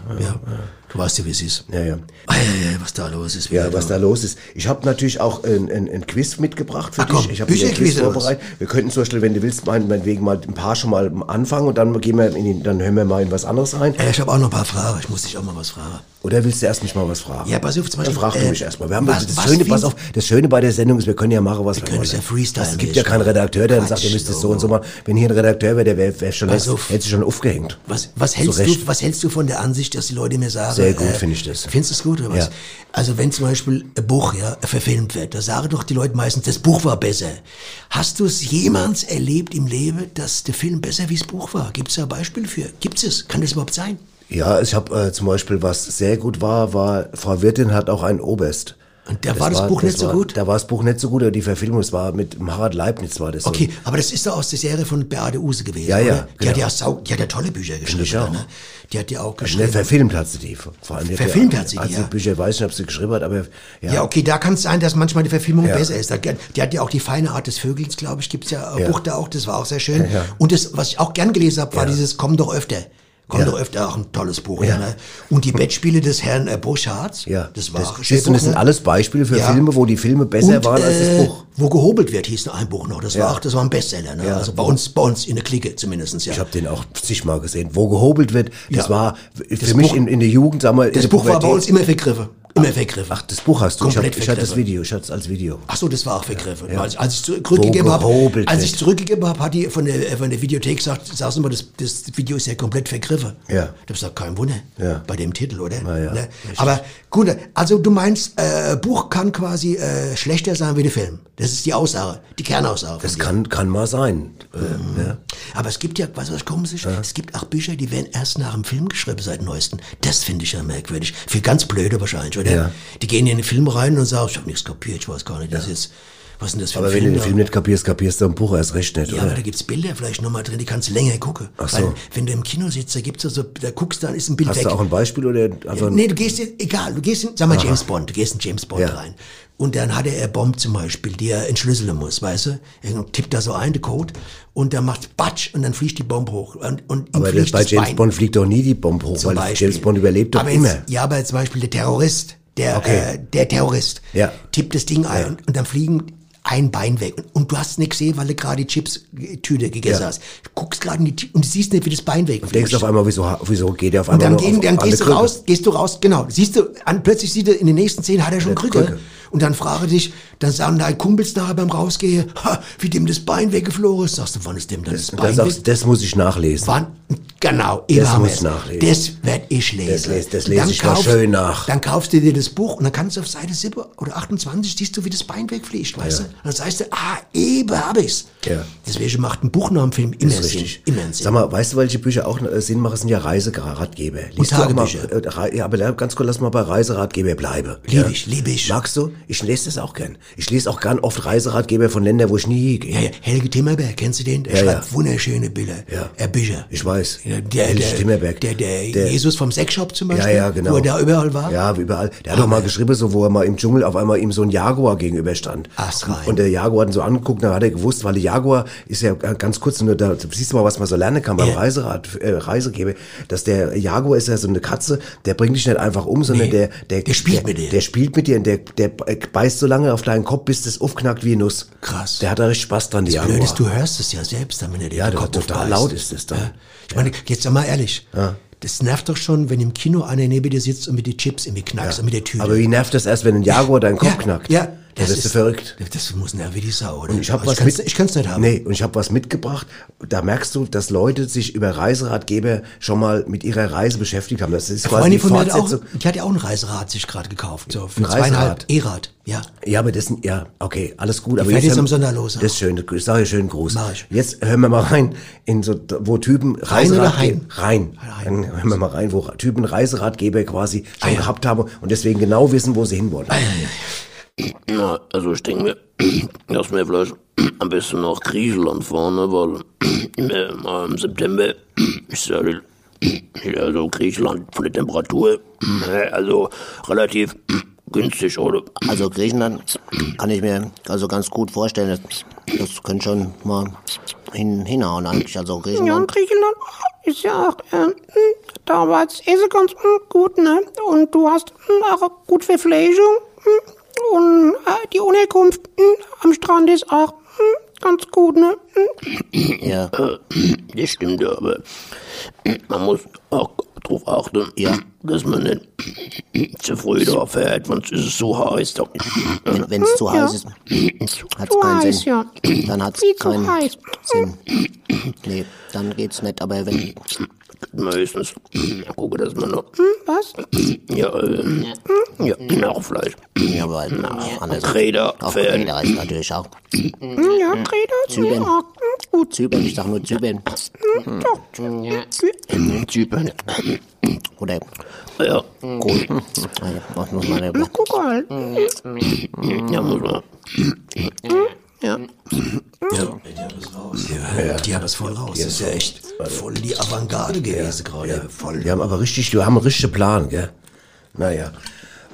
Du weißt ja, wie es ist. ja. ja. Ah, ja, ja, was da los ist. Ja, was da los ist. Ich habe natürlich auch ein, ein, ein Quiz mitgebracht für komm, dich. Ich habe ein Quiz vorbereitet. Wir könnten zum Beispiel, wenn du willst, mein- meinetwegen mal ein paar schon mal anfangen und dann gehen wir in dann hören wir mal in was anderes rein. Ja, ich habe auch noch ein paar Fragen. Ich muss dich auch mal was fragen. Oder willst du erst mich mal was fragen? Ja, pass auf, zum Beispiel, Dann frag du äh, mich erstmal. Wir haben was- das was Schöne, pass auf, das Schöne bei der Sendung ist, wir können ja machen, was wir, können wollen. es ja freestylen, Es gibt ja keinen Redakteur, der dann sagt, ihr müsst es so so. und so machen. Wenn hier ein Redakteur wäre, der wäre wär schon, Pass längst- auf. hätte sich schon aufgehängt. Was, was, hältst Recht. du, was hältst du von der Ansicht, dass die Leute mir sagen... Sehr gut, finde ich das. Findest du es gut oder was? Ja. Also wenn zum Beispiel ein Buch ja, verfilmt wird, da sagen doch die Leute meistens, das Buch war besser. Hast du es jemals erlebt im Leben, dass der Film besser wie das Buch war? Gibt es da Beispiele für? Gibt es? Kann das überhaupt sein? Ja, ich habe äh, zum Beispiel, was sehr gut war, war, Frau Wirtin hat auch einen Oberst. Und da war das Buch nicht so war, gut? Da war das Buch nicht so gut, aber die Verfilmung, es war mit Harald Leibniz war das Okay, so. aber das ist doch aus der Serie von Beate Use gewesen, Ja, ja, oder? Die hat genau. ja sau, die hat ja tolle Bücher geschrieben. ich auch. Ne? Die hat ja auch Also geschrieben. nicht verfilmt hat sie die. Vor allem Verfilmt hat sie die, also ja. Bücher weiß ich nicht, ob sie geschrieben hat, aber ja. Ja, okay, da kann es sein, dass manchmal die Verfilmung Ja. besser ist. Die hat ja auch die feine Art des Vögels, glaube ich, gibt's ja, äh, Ja. Buch da auch, das war auch sehr schön. Und das, was ich auch gern gelesen habe, war dieses Komm doch öfter. Komm Ja. doch öfter, auch ein tolles Buch. Ja. Ne? Und die Bettspiele des Herrn äh, Burchardt, Ja, das war siehst du, Buch, das sind alles Beispiele für Ja. Filme, wo die Filme besser Und, waren als das äh, Buch. Wo gehobelt wird, hieß ein Buch noch. Das war auch, das war ein Bestseller. Ne? Ja. Also bei uns, bei uns in der Clique zumindestens ja. Ich habe den auch zigmal gesehen. Wo gehobelt wird, das war für Das mich Buch- in, in der Jugend, sag mal, das der Buch war bei Pubertät- uns immer vergriffen. Immer vergriffen. Ach, das Buch hast du. Ich, hab, Komplett ich hatte das. Video, ich hatte es als Video. Ach so, das war auch vergriffen. Als, als ich zurückgegeben habe, als ich zurückgegeben habe, hat die von der, von der Videothek gesagt, sagst du mal, das, das Video ist ja komplett vergriffen. Ja. Da hab ich gesagt, kein Wunder. Ja. Bei dem Titel, oder? Na ja, ne? Aber gut, also du meinst, äh, Buch kann quasi äh, schlechter sein wie der Film. Das ist die Aussage, die Kernaussage. Das kann, kann mal sein. Mhm. Äh, ja. Aber es gibt ja, weißt du, was komisch ist? Es gibt auch Bücher, die werden erst nach dem Film geschrieben seit neuesten. Das finde ich ja merkwürdig. Für ganz blöde wahrscheinlich, oder? Ja. Die gehen in den Film rein und sagen, ich habe nichts kapiert, ich weiß gar nicht, das ist, was ist denn das für ein Aber wenn Film du den? Film nicht kapierst, kapierst du im Buch erst recht nicht, Ja, aber oder? da gibt's Bilder vielleicht nochmal drin, die kannst du länger gucken. Ach so. Weil, wenn du im Kino sitzt, da gibt's also, da guckst du, dann ist ein Bild Hast weg. du auch ein Beispiel oder einfach ein- Nee, du gehst, in, egal, du gehst in, sag mal James Bond, du gehst in James Bond Ja. rein. Und dann hat er eine Bombe zum Beispiel, die er entschlüsseln muss, weißt du? Er tippt da so ein, den Code, und dann macht Batsch und dann fliegt die Bombe hoch. Und, und ihm Aber das, fliegt bei das James Bein Bond fliegt doch nie die Bombe hoch, zum weil Beispiel. James Bond überlebt doch aber immer. Jetzt, ja, aber zum Beispiel der Terrorist, der, Okay. äh, der Terrorist, Ja. tippt das Ding ein und, und dann fliegen ein Bein weg. Und, und du hast nicht gesehen, weil du gerade die Chips-Tüte gegessen Ja. hast. Du guckst gerade in die und siehst nicht, wie das Bein weg Denkst du auf einmal, wieso, wieso geht er auf und einmal dann, nur gehen, auf dann gehst du raus, gehst du raus, genau. Siehst du, an, plötzlich sieht er in den nächsten Szenen hat er schon Der Krücke. Krücke. Und dann frage dich, dann sagen deine Kumpels nachher beim Rausgehen, ha, wie dem das Bein weggeflogen ist. Sagst du, wann ist dem das, Und Bein du, weg? das muss ich nachlesen. Wann? Genau, Das eben haben muss wir's. nachlesen. Das werd ich lesen. Das les- das lese ich noch schön nach. Dann kaufst du dir das Buch und dann kannst du auf Seite 7 oder 28 siehst du, wie das Bein wegfliegt, weißt Ja. du? Und dann sagst du, ah, eben hab ich's. Ja. Deswegen macht ein Buch nach dem Film immer Sinn. Immer Sinn. Sag mal, weißt du, welche Bücher auch äh, Sinn machen? Sind ja Reiseratgeber. Liest mal, Tagebücher. äh, ja, aber ganz kurz, lass mal bei Reiseratgeber bleiben. Lieb ja. ich, lieb ich. Magst du? Ich lese das auch gern. Ich lese auch gern oft Reiseratgeber von Ländern, wo ich nie gehe. Ja, ja, Helge Timmerberg, kennst du den? Der Ja, schreibt ja. wunderschöne Bilder. Ja. Äh, Bücher. Ich weiß. Ja, der, Helge der, Timmerberg. Der, der, Der- Jesus vom Sexshop zum Ja, Beispiel. ja, genau. Wo er da überall war. Ja, überall. Der hat doch mal geschrieben, so, wo er mal im Dschungel auf einmal ihm so ein Jaguar gegenüberstand. Ach, rein. Und der Jaguar hat ihn so angeguckt, dann hat er gewusst, weil der Jaguar ist ja ganz kurz, nur da siehst du mal, was man so lernen kann beim Ja. Reiserad, äh, Reisegeber, dass der Jaguar ist ja so eine Katze, der bringt dich nicht einfach um, sondern Nee, der, der, der spielt der, mit dir. Der spielt mit dir und der, der beißt so lange auf deinen Kopf, bis das aufknackt wie Nuss. Krass. Der hat da richtig Spaß dran, die Jaguar. Blöde ist, du hörst es ja selbst, dann, wenn er dir Ja, den Kopf total laut ist es dann. Ja. Ich meine, jetzt mal ehrlich. Das nervt doch schon, wenn im Kino einer neben dir sitzt und mit den Chips irgendwie knackst und mit der Tüte. Aber wie nervt das erst, wenn ein Jaguar deinen Kopf ja, knackt? Ja, Da wirst du verrückt. Das muss nervig wie die Sau, oder? Und ich habe Also was kann's- mit, Ich kann's nicht haben. Nee, und ich habe was mitgebracht. Da merkst du, dass Leute sich über Reiseratgeber schon mal mit ihrer Reise beschäftigt haben. Das ist quasi die von mir auch, Fortsetzung. die hat ja auch ein Reiserad sich gerade gekauft. So, für Ein zweieinhalb? E-Rad. Ja. Ja, aber das ja, okay, alles gut. aber fährt jetzt hören- am Sonntag los, Das ist schön, ich sage schönen Gruß. Mach ich. Jetzt hören wir mal rein, in so, wo Typen Rein? Rein. Rein. Dann hören wir mal rein, wo Typen Reiseratgeber quasi schon Ah, ja. gehabt haben und deswegen genau wissen, wo sie hin wollen. Na, also ich denke mir, dass wir vielleicht am besten nach Griechenland fahren, ne, weil im, äh, im September ist ja, die- ja so Griechenland von der Temperatur, äh, also relativ günstig, oder? Also Griechenland kann ich mir also ganz gut vorstellen. Das, könnte schon mal hin, hinhauen eigentlich. Also Ja, und Griechenland. Griechenland ist ja auch, äh, hm, da war es eh ganz hm, gut, ne? Und du hast hm, auch gut Verpflegung. Und äh, die Unterkunft hm, am Strand ist auch hm, ganz gut, ne? Hm. Ja. Das stimmt ja, aber man muss auch darauf achten, ja. dass man nicht zu früh da fährt, wenn es so heiß ist. Wenn es zu Ja. heiß ist, hat es Zu keinen heiß, Sinn. ja. Dann hat es keinen heiß. Sinn. Nee, dann geht's nicht. Aber wenn, Meistens [CLEARS THROAT] gucke, dass man noch, Hm, was? [CLEARS THROAT] ja, äh, ja, Nachfleisch. ja, aber anders. Räder Auch fährt. Räder ist natürlich auch. Ja, mir Zypern. gut. Zypern, ich sag nur Zypern. Hm, doch. Zypern. Oder Ja, Kohl. Was muss man da Na, guck mal. ja, muss man. Ja. Ja, die haben es voll raus. Das ist ja echt voll die Avantgarde gewesen gerade. Voll. Die haben aber richtig, die haben einen richtigen Plan, gell? Naja.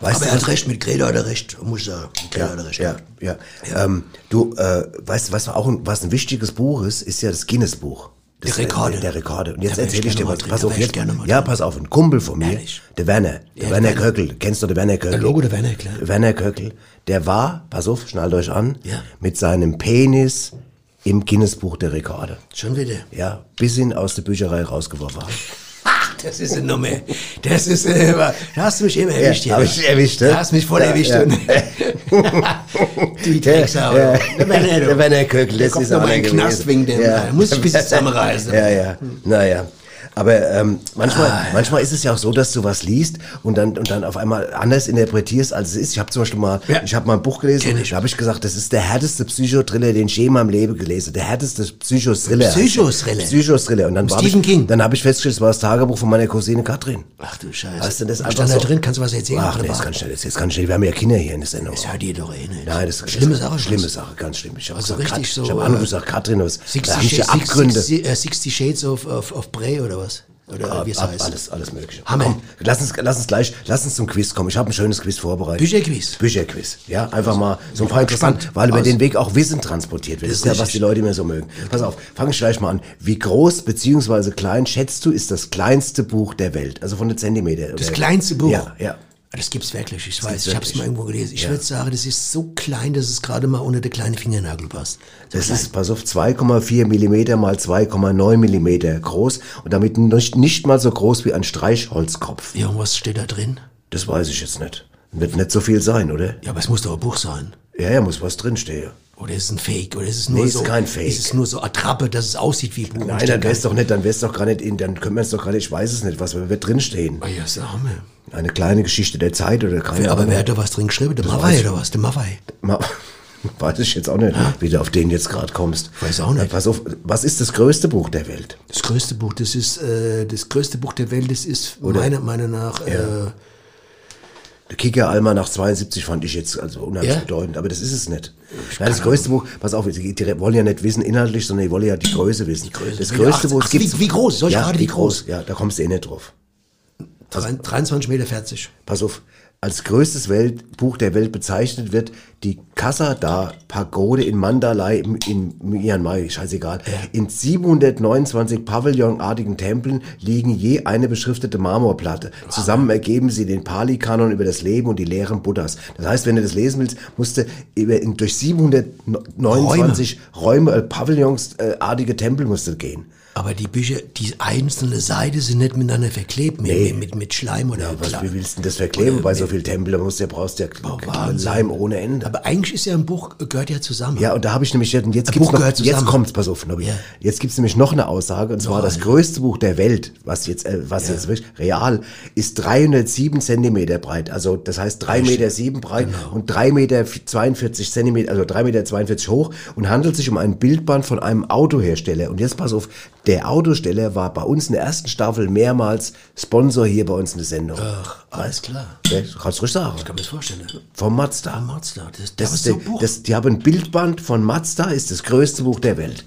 Weißt Aber du, er hat recht, mit Greta hat er recht. Muss ich sagen. Mit Greta hat er recht. Ja, ja. Ähm, du, äh, weißt du, was auch ein, was ein wichtiges Buch ist, ist ja das Guinness-Buch. Das Der Rekorde. Der, der Rekorde. Und jetzt erzähle ich dir gerne mal was. Pass auf, jetzt, gerne mal ja, pass auf, ein Kumpel von mir, Ehrlich? der Werner, der Ja, Werner Werner. Köckel. Kennst du den Werner Köckel? Der Logo der Werner, klar. Werner Köckel, der war, pass auf, schnallt euch an, Ja. mit seinem Penis im Guinness-Buch der Rekorde. Schon wieder. Ja, bis ihn aus der Bücherei rausgeworfen haben. Das ist eine Nummer. Das ist, äh, da hast du mich eben erwischt Ja, hab ich erwischt, ne? Da hast du mich voll Ja, erwischt. ja. und- [LAUGHS] Die Drecksau. Ja, Der Werner, Köckel, das ist noch mal einer in den Knast wegen dem. Da muss ich ein bisschen [LAUGHS] zusammenreißen. Ja, ja, naja. Aber ähm, manchmal, manchmal ist es ja auch so, dass du was liest und dann und dann auf einmal anders interpretierst, als es ist. Ich habe zum Beispiel mal, Ja. ich habe mal ein Buch gelesen, ich. da habe ich gesagt, das ist der härteste Psychothriller, den ich je in meinem Leben gelesen. Der härteste Psychothriller. Psychothriller? Psychothriller. Und dann war ich, King? Dann habe ich festgestellt, es war das Tagebuch von meiner Cousine Katrin. Ach du Scheiße. Weißt du, das einfach stand da so- drin? Kannst du was erzählen? Ach, nee, das kann schnell, das kann schnell. Wir haben ja Kinder hier in der Sendung. Das hört ihr doch eh nicht. Nein, das ist Schlimme Sache. Schlimme? Sache, ganz schlimm. Ich habe Also gesagt, richtig Kat- so, Ich habe äh, gesagt, Katrin, was? 60, Da richtige Shades- Abgründe. 60, äh, 60 Shades of, of, of Bray oder was? Oder wie es Ab, heißt. alles, alles mögliche. Hammer. Komm, lass uns, lass uns gleich, lass uns zum Quiz kommen. Ich habe ein schönes Quiz vorbereitet. Bücherquiz. Bücherquiz. Ja, einfach mal so ein paar interessant, weil über Aus. den Weg auch Wissen transportiert wird. Das ist ja, was die Leute immer so mögen. Pass auf, fange ich gleich mal an. Wie groß beziehungsweise klein schätzt du ist das kleinste Buch der Welt? Also von den Zentimeter. Das kleinste Buch? Ja, ja. Das gibt's wirklich, ich weiß. gibt's Ich habe es mal irgendwo gelesen. Ich Ja. würde sagen, das ist so klein, dass es gerade mal unter der kleine Fingernagel passt. So Das klein. ist, pass auf, 2,4 Millimeter mal 2,9 Millimeter groß und damit nicht, nicht mal so groß wie ein Streichholzkopf. Ja, und was steht da drin? Das weiß ich jetzt nicht. Wird nicht so viel sein, oder? Ja, aber es muss doch ein Buch sein. Ja, ja, muss was drinstehen. Oder ist es ein Fake? Oder ist es nur Nee, ist so? kein Fake. Ist es nur so Attrappe, dass es aussieht wie ein Buch? Nein, dann gar wär's nicht- doch nicht, dann wär's doch gar nicht in, dann können wir es doch gerade, ich weiß es nicht, was wird drinstehen. Ah ja, sag mal. Eine kleine Geschichte der Zeit oder keine Aber Ahnung. wer hat da was drin geschrieben? Der Mawai ich. oder was? Der Mawai. Ma- [LAUGHS] Weiß ich jetzt auch nicht, wie du auf den jetzt gerade kommst. Weiß auch nicht. Ja, pass auf, was ist das größte Buch der Welt? Das größte Buch, das ist äh, das größte Buch der Welt, das ist meiner Meinung nach äh, Der Kicker Alma nach 72 fand ich jetzt also unheimlich Ja? bedeutend, aber das ist es nicht. Nein, das größte Buch, pass auf, die, die wollen ja nicht wissen inhaltlich, sondern die wollen ja die Größe wissen. Das Wie- größte ach, Buch, ach, wie- wie groß? Soll ich ja, wie wie groß? groß? Ja, da kommst du eh nicht drauf. 23 Meter 40. Pass auf, als größtes Welt, Buch der Welt bezeichnet wird die Kasada Pagode in Mandalay in Myanmar, scheißegal. In 729 pavillonartigen Tempeln liegen je eine beschriftete Marmorplatte. Zusammen ergeben sie den Pali-Kanon über das Leben und die Lehren Buddhas. Das heißt, wenn du das lesen willst, musst du durch 729 Räume, äh, Pavillonsartige Tempel musst du gehen. Aber die Bücher, die einzelne Seite sind nicht miteinander verklebt, mit, Nee. mit, mit Schleim oder Was, Kla- wie willst du denn das verkleben bei so mit- viel Tempel? Da musst du, brauchst du ja Wahnsinn. Leim ohne Ende. Aber eigentlich ist ja ein Buch, gehört ja zusammen. Ja, und da habe ich nämlich, und jetzt Ein gibt's Buch noch, jetzt kommt's, pass auf, Nobby. Ja. Jetzt gibt's nämlich noch eine Aussage, und zwar Noch das größte Buch der Welt, was jetzt, äh, was jetzt wirklich real, ist 307 Zentimeter breit. Also, das heißt 3 Meter sieben breit Genau. und 3 Meter 42 Zentimeter, also 3 Meter 42 hoch und handelt sich um ein Bildband von einem Autohersteller. Und jetzt pass auf, der Autosteller war bei uns in der ersten Staffel mehrmals Sponsor hier bei uns in der Sendung. Ach, alles klar. Ja, kannst du ruhig sagen. Ich kann mir das vorstellen. Vom Mazda. Ah, Mazda, das, Das, das so das, die haben ein Bildband von Mazda, ist das größte Buch der Welt.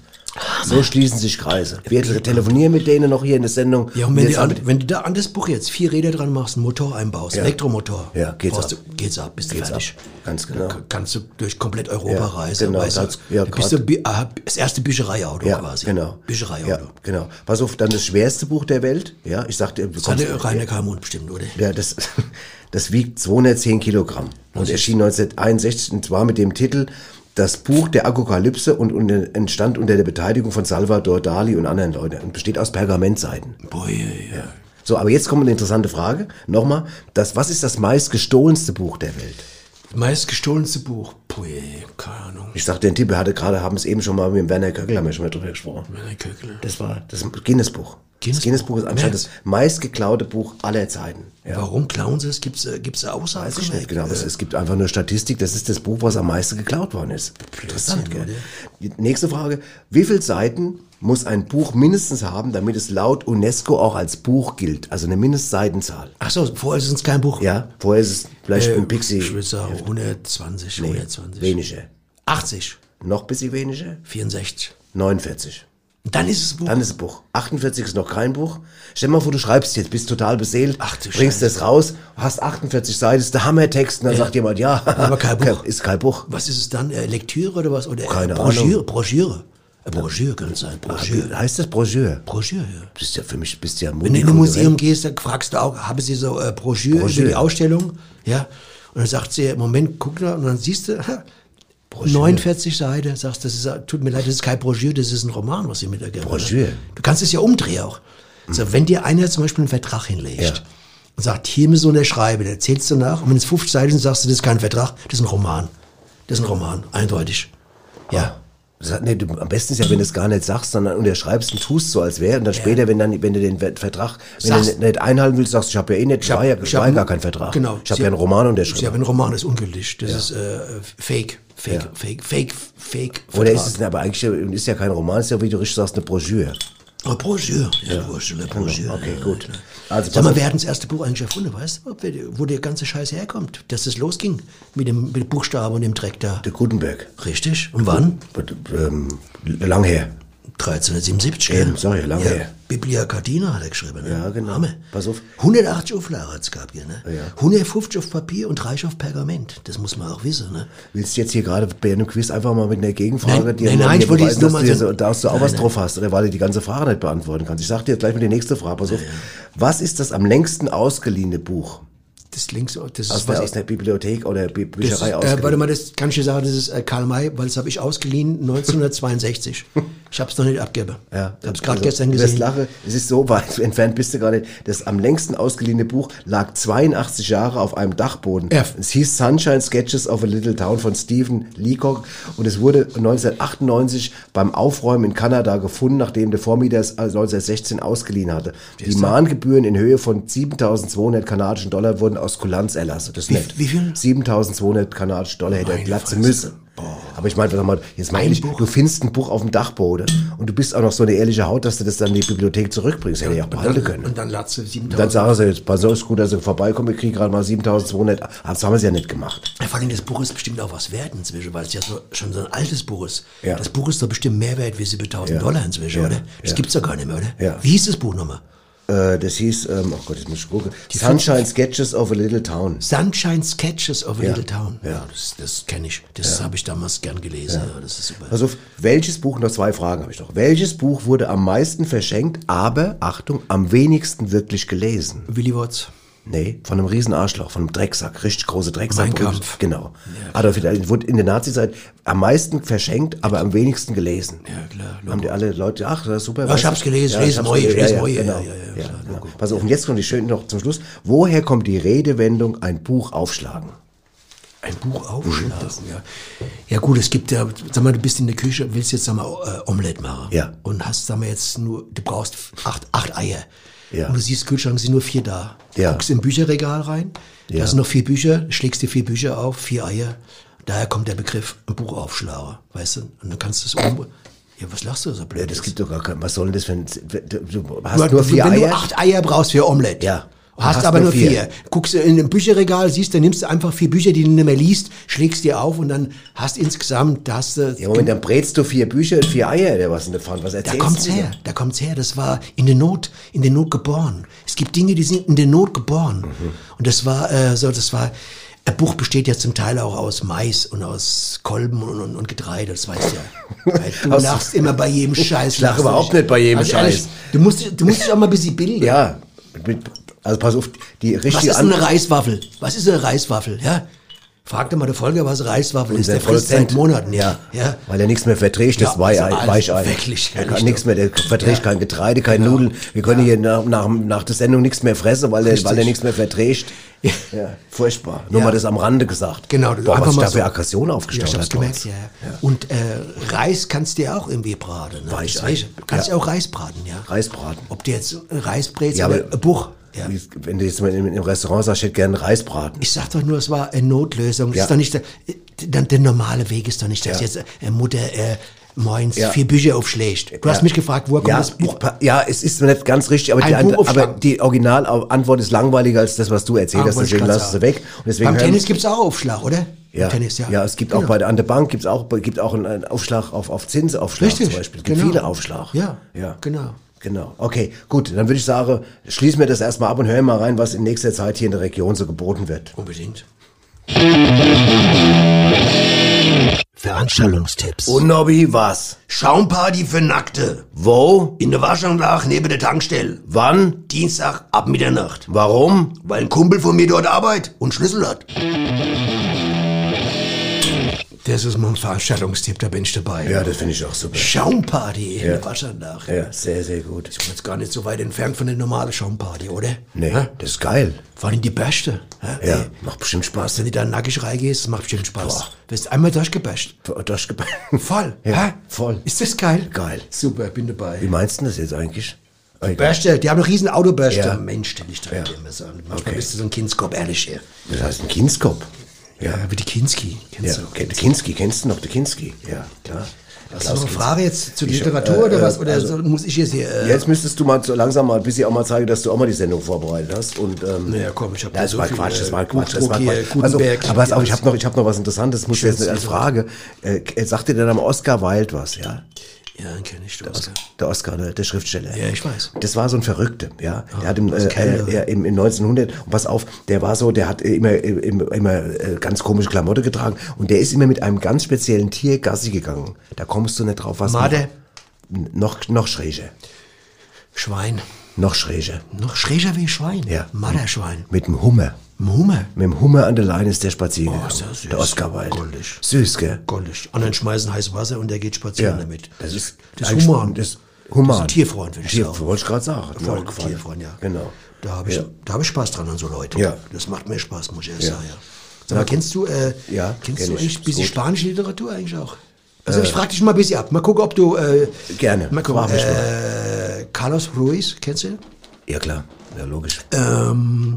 So schließen sich Kreise. Wir telefonieren mit denen noch hier in der Sendung. ja, und wenn, jetzt du an, wenn du da an das Buch jetzt vier Räder dran machst, einen Motor einbaust, Ja. Elektromotor, Ja, geht's ab. Du, geht's ab, bist du Geht's fertig. ab. Ganz genau. Dann kannst du durch komplett Europa Ja, reisen. genau, weißt du, das- ja, bist du ah, das erste Büchereiauto ja, quasi. genau. Büchereiauto. Ja, genau. Pass auf, dann das schwerste Buch der Welt. Ja, ich sagte, du Das hat kommst- der Rainer Kalmund bestimmt, oder? Ja, das, [LAUGHS] das wiegt 210 Kilogramm und erschien 1961 und zwar mit dem Titel Das Buch der Apokalypse und, entstand unter der Beteiligung von Salvador Dali und anderen Leuten und besteht aus Pergamentseiten. Boah, ja, ja. So, aber jetzt kommt eine interessante Frage. Nochmal, das, was ist das meist gestohlenste Buch der Welt? Das meist gestohlenste Buch. Boah, keine Ahnung. Ich sagte, den Tipp, wir hatte gerade, haben es eben schon mal mit dem Werner Köckel, haben wir schon mal drüber gesprochen. Werner Köckel. Das war das Guinness-Buch. Guinness das Guinness-Buch ist anscheinend das meistgeklaute Buch aller Zeiten. Ja. Warum klauen sie es? Gibt's, äh, gibt's Aussagen? Weiß ich nicht genau, aber es, es gibt einfach nur Statistik, das ist das Buch, was am meisten geklaut worden ist. Interessant, gell? Die nächste Frage, wie viele Seiten muss ein Buch mindestens haben, damit es laut UNESCO auch als Buch gilt? Also eine Mindestseitenzahl. Ach so, vorher ist es kein Buch. Ja, vorher ist es vielleicht Äh, ein Pixie. Ich würde sagen 120, Nee, 120. weniger. 80, Noch ein bisschen weniger? 64. 49. Dann ist es ein Buch. Dann ist ein Buch. 48 ist noch kein Buch. Stell dir mal vor, du schreibst jetzt, bist total beseelt, Ach du bringst Scheiße. das raus, hast 48 Seiten, ist der Hammertext und dann sagt jemand, ja, Aber kein Buch. [LAUGHS] ist kein Buch. was ist es dann? Äh, Lektüre oder was? Oder äh, Keine Broschüre? Ahnung. Broschüre. Äh, Broschüre kann es sein. Broschüre. Heißt das Broschüre? Broschüre, ja. Bist ja für mich, bist ja Wenn du in ein. Museum gehst, dann fragst du auch, haben sie so äh, Broschüre, Broschüre. über die Ausstellung? Ja. Und dann sagt sie, Moment, guck da, und dann siehst du, [LAUGHS] ha, 49 Seiten, sagst, das ist, tut mir leid, das ist kein Broschüre, das ist ein Roman, was sie mit der Broschüre. Du kannst es ja umdrehen auch. So, wenn dir einer zum Beispiel einen Vertrag hinlegt Ja. und sagt, hier müssen wir unterschreiben, dann zählst du nach, und wenn es 50 Seiten sind, sagst du, das ist kein Vertrag, das ist ein Roman. Das ist ein Roman, eindeutig. Ja. Das hat- Nee, du, am besten ist ja, wenn du es gar nicht sagst, sondern unterschreibst und tust so, als wäre. Und dann später, wenn, dann, wenn du den Ver- Vertrag wenn du Sagst- nicht, nicht einhalten willst, sagst du, ich habe ja eh nicht, ich, war ja, ich ja gar kein Vertrag. Genau. Ich habe ja einen Roman unterschrieben. haben einen Roman, das ist ungültig. Das ist äh, Fake, Fake, Fake, Fake, Fake. Oder ist Vertrag. es aber eigentlich ist ja kein Roman, ist ja, wie du richtig sagst, eine Broschüre. Oh, Broschüre. Ja, Broschüre, Broschüre. Okay, gut. Also, Sag mal, wer hat das erste Buch eigentlich erfunden, weißt du? Wo der ganze Scheiß herkommt, dass das losging mit dem, mit dem Buchstaben und dem Dreck da. der Gutenberg. Richtig. Und wann? Ähm, lang her. 1377. Eben, gell? sag ich, lange ja. her. Biblia Cardina hat er geschrieben. Ne? Ja, genau. Hammer. Pass auf. 180 Auflagen hat es gehabt hier, ne? Ja. 150 auf Papier und 30 auf Pergament. Das muss man auch wissen, ne? Willst du jetzt hier gerade bei einem Quiz einfach mal mit einer Gegenfrage Nein, dir nein, nein, ich wollte jetzt nur dass mal du, hier so- so, dass du auch Nein, was nein. drauf hast, oder weil du die ganze Frage nicht beantworten kannst. Ich sag dir jetzt gleich mal die nächste Frage. Pass auf. Was ist das am längsten ausgeliehene Buch? Das links, das ist Aus was der, aus der Bibliothek oder Das, Bücherei äh, ausgeliehen? warte mal, das kann ich dir sagen, das ist äh, Karl May, weil das habe ich ausgeliehen [LAUGHS] 1962. ich habe es noch nicht abgegeben. Ja, ich habe es gerade also, gestern gesehen. lachen, es ist so weit entfernt bist du gar nicht. Das am längsten ausgeliehene Buch lag 82 Jahre auf einem Dachboden. Ja. Es hieß Sunshine Sketches of a Little Town von Stephen Leacock und es wurde 1998 beim Aufräumen in Kanada gefunden, nachdem der Vormieter es 1916 ausgeliehen hatte. Die Mahngebühren in Höhe von 7200 kanadischen Dollar wurden aus Kulanz erlassen. Das ist Wie- nett. wie viel? 7200 kanadische Dollar hätte er Meine platzen müssen. Aber ich meine, sag mal, jetzt mal Ein ehrlich, Buch. du findest ein Buch auf dem Dachboden und du bist auch noch so eine ehrliche Haut, dass du das dann in die Bibliothek zurückbringst. Hätte ich auch behalten dann, können. und dann latzt du Und 7000. dann sagen sie jetzt, pass auf, ist gut, dass sie vorbeikommen, wir kriegen gerade mal 7200. Aber Das haben sie ja nicht gemacht. Ja, vor allem das Buch ist bestimmt auch was wert inzwischen, weil es ja so, schon so ein altes Buch ist. Ja. Das Buch ist doch bestimmt mehr wert wie 7000 Ja. Dollar inzwischen, Ja. oder? Das Ja. gibt's doch gar nicht mehr, oder? Ja. Wie hieß das Buch nochmal? Äh, das hieß, ähm, oh Gott, jetzt muss ich gucken. Sunshine Sketches of a Little Town. Sunshine Sketches of a Ja. Little Town. Ja. Ja, das, das kenne ich. Das habe ich damals gern gelesen. Ja. das ist super. Auf, welches Buch, noch zwei Fragen habe ich noch. Welches Buch wurde am meisten verschenkt, aber, Achtung, am wenigsten wirklich gelesen? Willy Watts. Nee, von einem riesen Arschloch, von einem Drecksack, richtig große Drecksack. Mein Kampf. Genau. Adolf Hitler wurde in der Nazizeit am meisten verschenkt, aber am wenigsten gelesen. Ja, klar. Haben die alle Leute, ach, das ist super. Ja, ich hab's gelesen, ich lese neu, gelesen. lese ja, neu, ja, ja, ja, ja, genau. Pass auf, und jetzt kommt die schön noch zum Schluss. Woher kommt die Redewendung, ein Buch aufschlagen? Ein Buch aufschlagen, ja. Ja gut, es gibt ja, sag mal, du bist in der Küche, willst jetzt, sag mal, äh, Omelette machen. Ja. Und hast, sag mal, jetzt nur, du brauchst acht, acht Eier. Ja. Und du siehst, Kühlschrank sind nur vier da. Du Ja. guckst im Bücherregal rein, Ja. da sind noch vier Bücher, schlägst dir vier Bücher auf, vier Eier. Daher kommt der Begriff ein Buch aufschlagen, weißt du? Und dann kannst du es um... Ja, was lachst du so blöd? Ja, das gibt doch gar kein, was soll denn das für ein, du, hast Du, nur vier wenn Eier? du acht Eier brauchst für Omelette. Ja. Hast, hast aber nur vier. vier. Guckst du in dem Bücherregal, siehst, dann nimmst du einfach vier Bücher, die du nicht mehr liest, schlägst dir auf und dann hast insgesamt, da hast du, ja, Moment, dann brätst du vier Bücher und vier Eier, der was in der Pfanne, was da erzählst kommt's du her, da kommt's her. Das war in der Not, in der Not geboren. Es gibt Dinge, die sind in der Not geboren. Mhm. Und das war äh, so, das war, ein Buch besteht ja zum Teil auch aus Mais und aus Kolben und, und, und Getreide, das weißt du ja. Du [LAUGHS] lachst immer bei jedem [LAUGHS] Scheiß. Ich lach überhaupt nicht bei jedem also ehrlich, Scheiß. Du musst, du musst dich auch mal ein bisschen [LAUGHS] bilden. Ja, mit, also pass auf, die Was richtige ist An- eine Reiswaffel? Was ist eine Reiswaffel? Ja? Frag doch mal der Folge, was Reiswaffel ist. Der Der frisst seit. Monaten. Ja, ja. weil er nichts mehr verträgt, das Ja, also alles Weichei. wirklich, Er kann nichts mehr, der verträgt Ja. kein Getreide, keine Nudeln. Wir können hier nach, nach, nach der Sendung nichts mehr fressen, weil er, weil er nichts mehr verträgt. Ja. Ja, furchtbar. Nur Ja. mal das am Rande gesagt. Genau, Boah, einfach was mal da für so. Aggression Ja, aufgestellt hab's hat. gemerkt, ja. ja. Und äh, Reis kannst du ja auch irgendwie braten. Ne? Weichei. Du Du kannst ja. Ja. auch Reis braten, ja. Reisbraten. Ob du jetzt Reis brätst Ja, oder Buch. Ja. Wie- Wenn du jetzt mal im, Restaurant sagst, ich hätte gerne Reisbraten. Ich sag doch nur, es war eine Notlösung. Das Ja. ist doch nicht der, der, der normale Weg ist doch nicht, dass Ja. jetzt äh, Mutter äh, moins Ja. vier Bücher aufschlägt. Du hast mich gefragt, woher kommt das Buch? ja, es ist nicht ganz richtig, aber, Ein die, Buch aber die Originalantwort ist langweiliger als das, was du erzählt Ah, hast. Deswegen lass es weg. Beim Tennis gibt's auch Aufschlag, oder? Ja, Tennis, ja. ja, es gibt auch Genau. bei der, an der Bank gibt's auch, gibt auch einen, einen Aufschlag auf, auf Zinsaufschlag Richtig, zum Beispiel. Es gibt genau. viele Aufschlag. Ja, ja, genau. Genau. Okay, gut. Dann würde ich sagen, schließen wir das erstmal ab und hören mal rein, was in nächster Zeit hier in der Region so geboten wird. Unbedingt. Veranstaltungstipps. Und Nobby, was? Schaumparty für Nackte. Wo? In der Waschanlage neben der Tankstelle. Wann? Dienstag ab Mitternacht. Warum? Weil ein Kumpel von mir dort arbeitet und Schlüssel hat. Das ist mein Veranstaltungstipp, da bin ich dabei. Ja, das finde ich auch super. Schaumparty in Ja. der Waschanlage. Ja, sehr, sehr gut. Ich bin jetzt gar nicht so weit entfernt von der normalen Schaumparty, oder? Nee, Hä? das ist geil. Vor allem die Beste. hä? Ja, Ey, macht bestimmt Spaß. Wenn du da nackig reingehst, macht bestimmt Spaß. Wirst einmal durchgebasht. Durchgebaut. Voll. [LAUGHS] Ja, hä? voll. Ist das geil? Geil. Super, bin dabei. Wie meinst du das jetzt eigentlich? Bärste, die haben noch riesen Autobärste. Ja. Mensch, den ich da Ja. dir immer sagen. Manchmal Okay. bist du so ein Kindskopf, ehrlich. Ja, Das heißt ein Kindskopf. Ja wie die Kinski. Kennst Ja, du? kennt Kinski, kennst du noch, der Kinski? Ja, klar. Hast du noch eine Kinski. Frage jetzt zur Ich, Literatur äh, oder was? Oder also- so, muss ich jetzt hier... Äh, Jetzt müsstest du mal so langsam mal ein bisschen auch mal zeigen, dass du auch mal die Sendung vorbereitet hast. Und, ähm, Naja, komm, ich hab ja, da das so war viel, Quatsch, das äh, war Quatsch, das war Quatsch. Also, aber pass auf, ich habe noch, ich hab noch was Interessantes, muss ich jetzt als. Frage. Äh, sagt dir denn am Oscar Wilde was, ja? Ja, dann kenn ich das. Der Oscar, ne, der Schriftsteller. Ja, ich weiß. Das war so ein Verrückter, ja. Der hat im, äh, im, im 1900, und pass auf, der war so, der hat immer, immer, immer äh, ganz komische Klamotte getragen und der ist immer mit einem ganz speziellen Tier Gassi gegangen. Da kommst du nicht drauf, was. Made, Noch, noch schräger. Schwein. Noch schräger. Noch schräger wie Schwein. Ja. Marderschwein. Mit dem Hummer. Hummer. Mit dem Hummer an der Leine ist der spazieren Oh, gegangen. süß. Der Oscar Wilde. Goldig. Süß, gell? Goldig. Anderen schmeißen heiß Wasser und der geht spazieren Ja. damit. Das ist, das ist human. Das ist human. Das ist ein Tierfreund, würde ich Tier, sagen. wollte ich gerade sagen. Voll. Tierfreund, ja. Genau. Da habe ich, Ja. da hab ich Spaß dran an so Leute. Ja. Das macht mir Spaß, muss ich erst Ja. sagen. Ja. Sag mal, kennst du, äh, Ja, kennst kenn du ich. eigentlich ein bisschen spanische Literatur eigentlich auch? Also ich frage dich mal ein bisschen ab. Mal gucken, ob du... Äh, Gerne. Mal gucken. Äh, Carlos Ruiz, kennst du? ihn? Ja, klar. Ja, logisch. Ähm,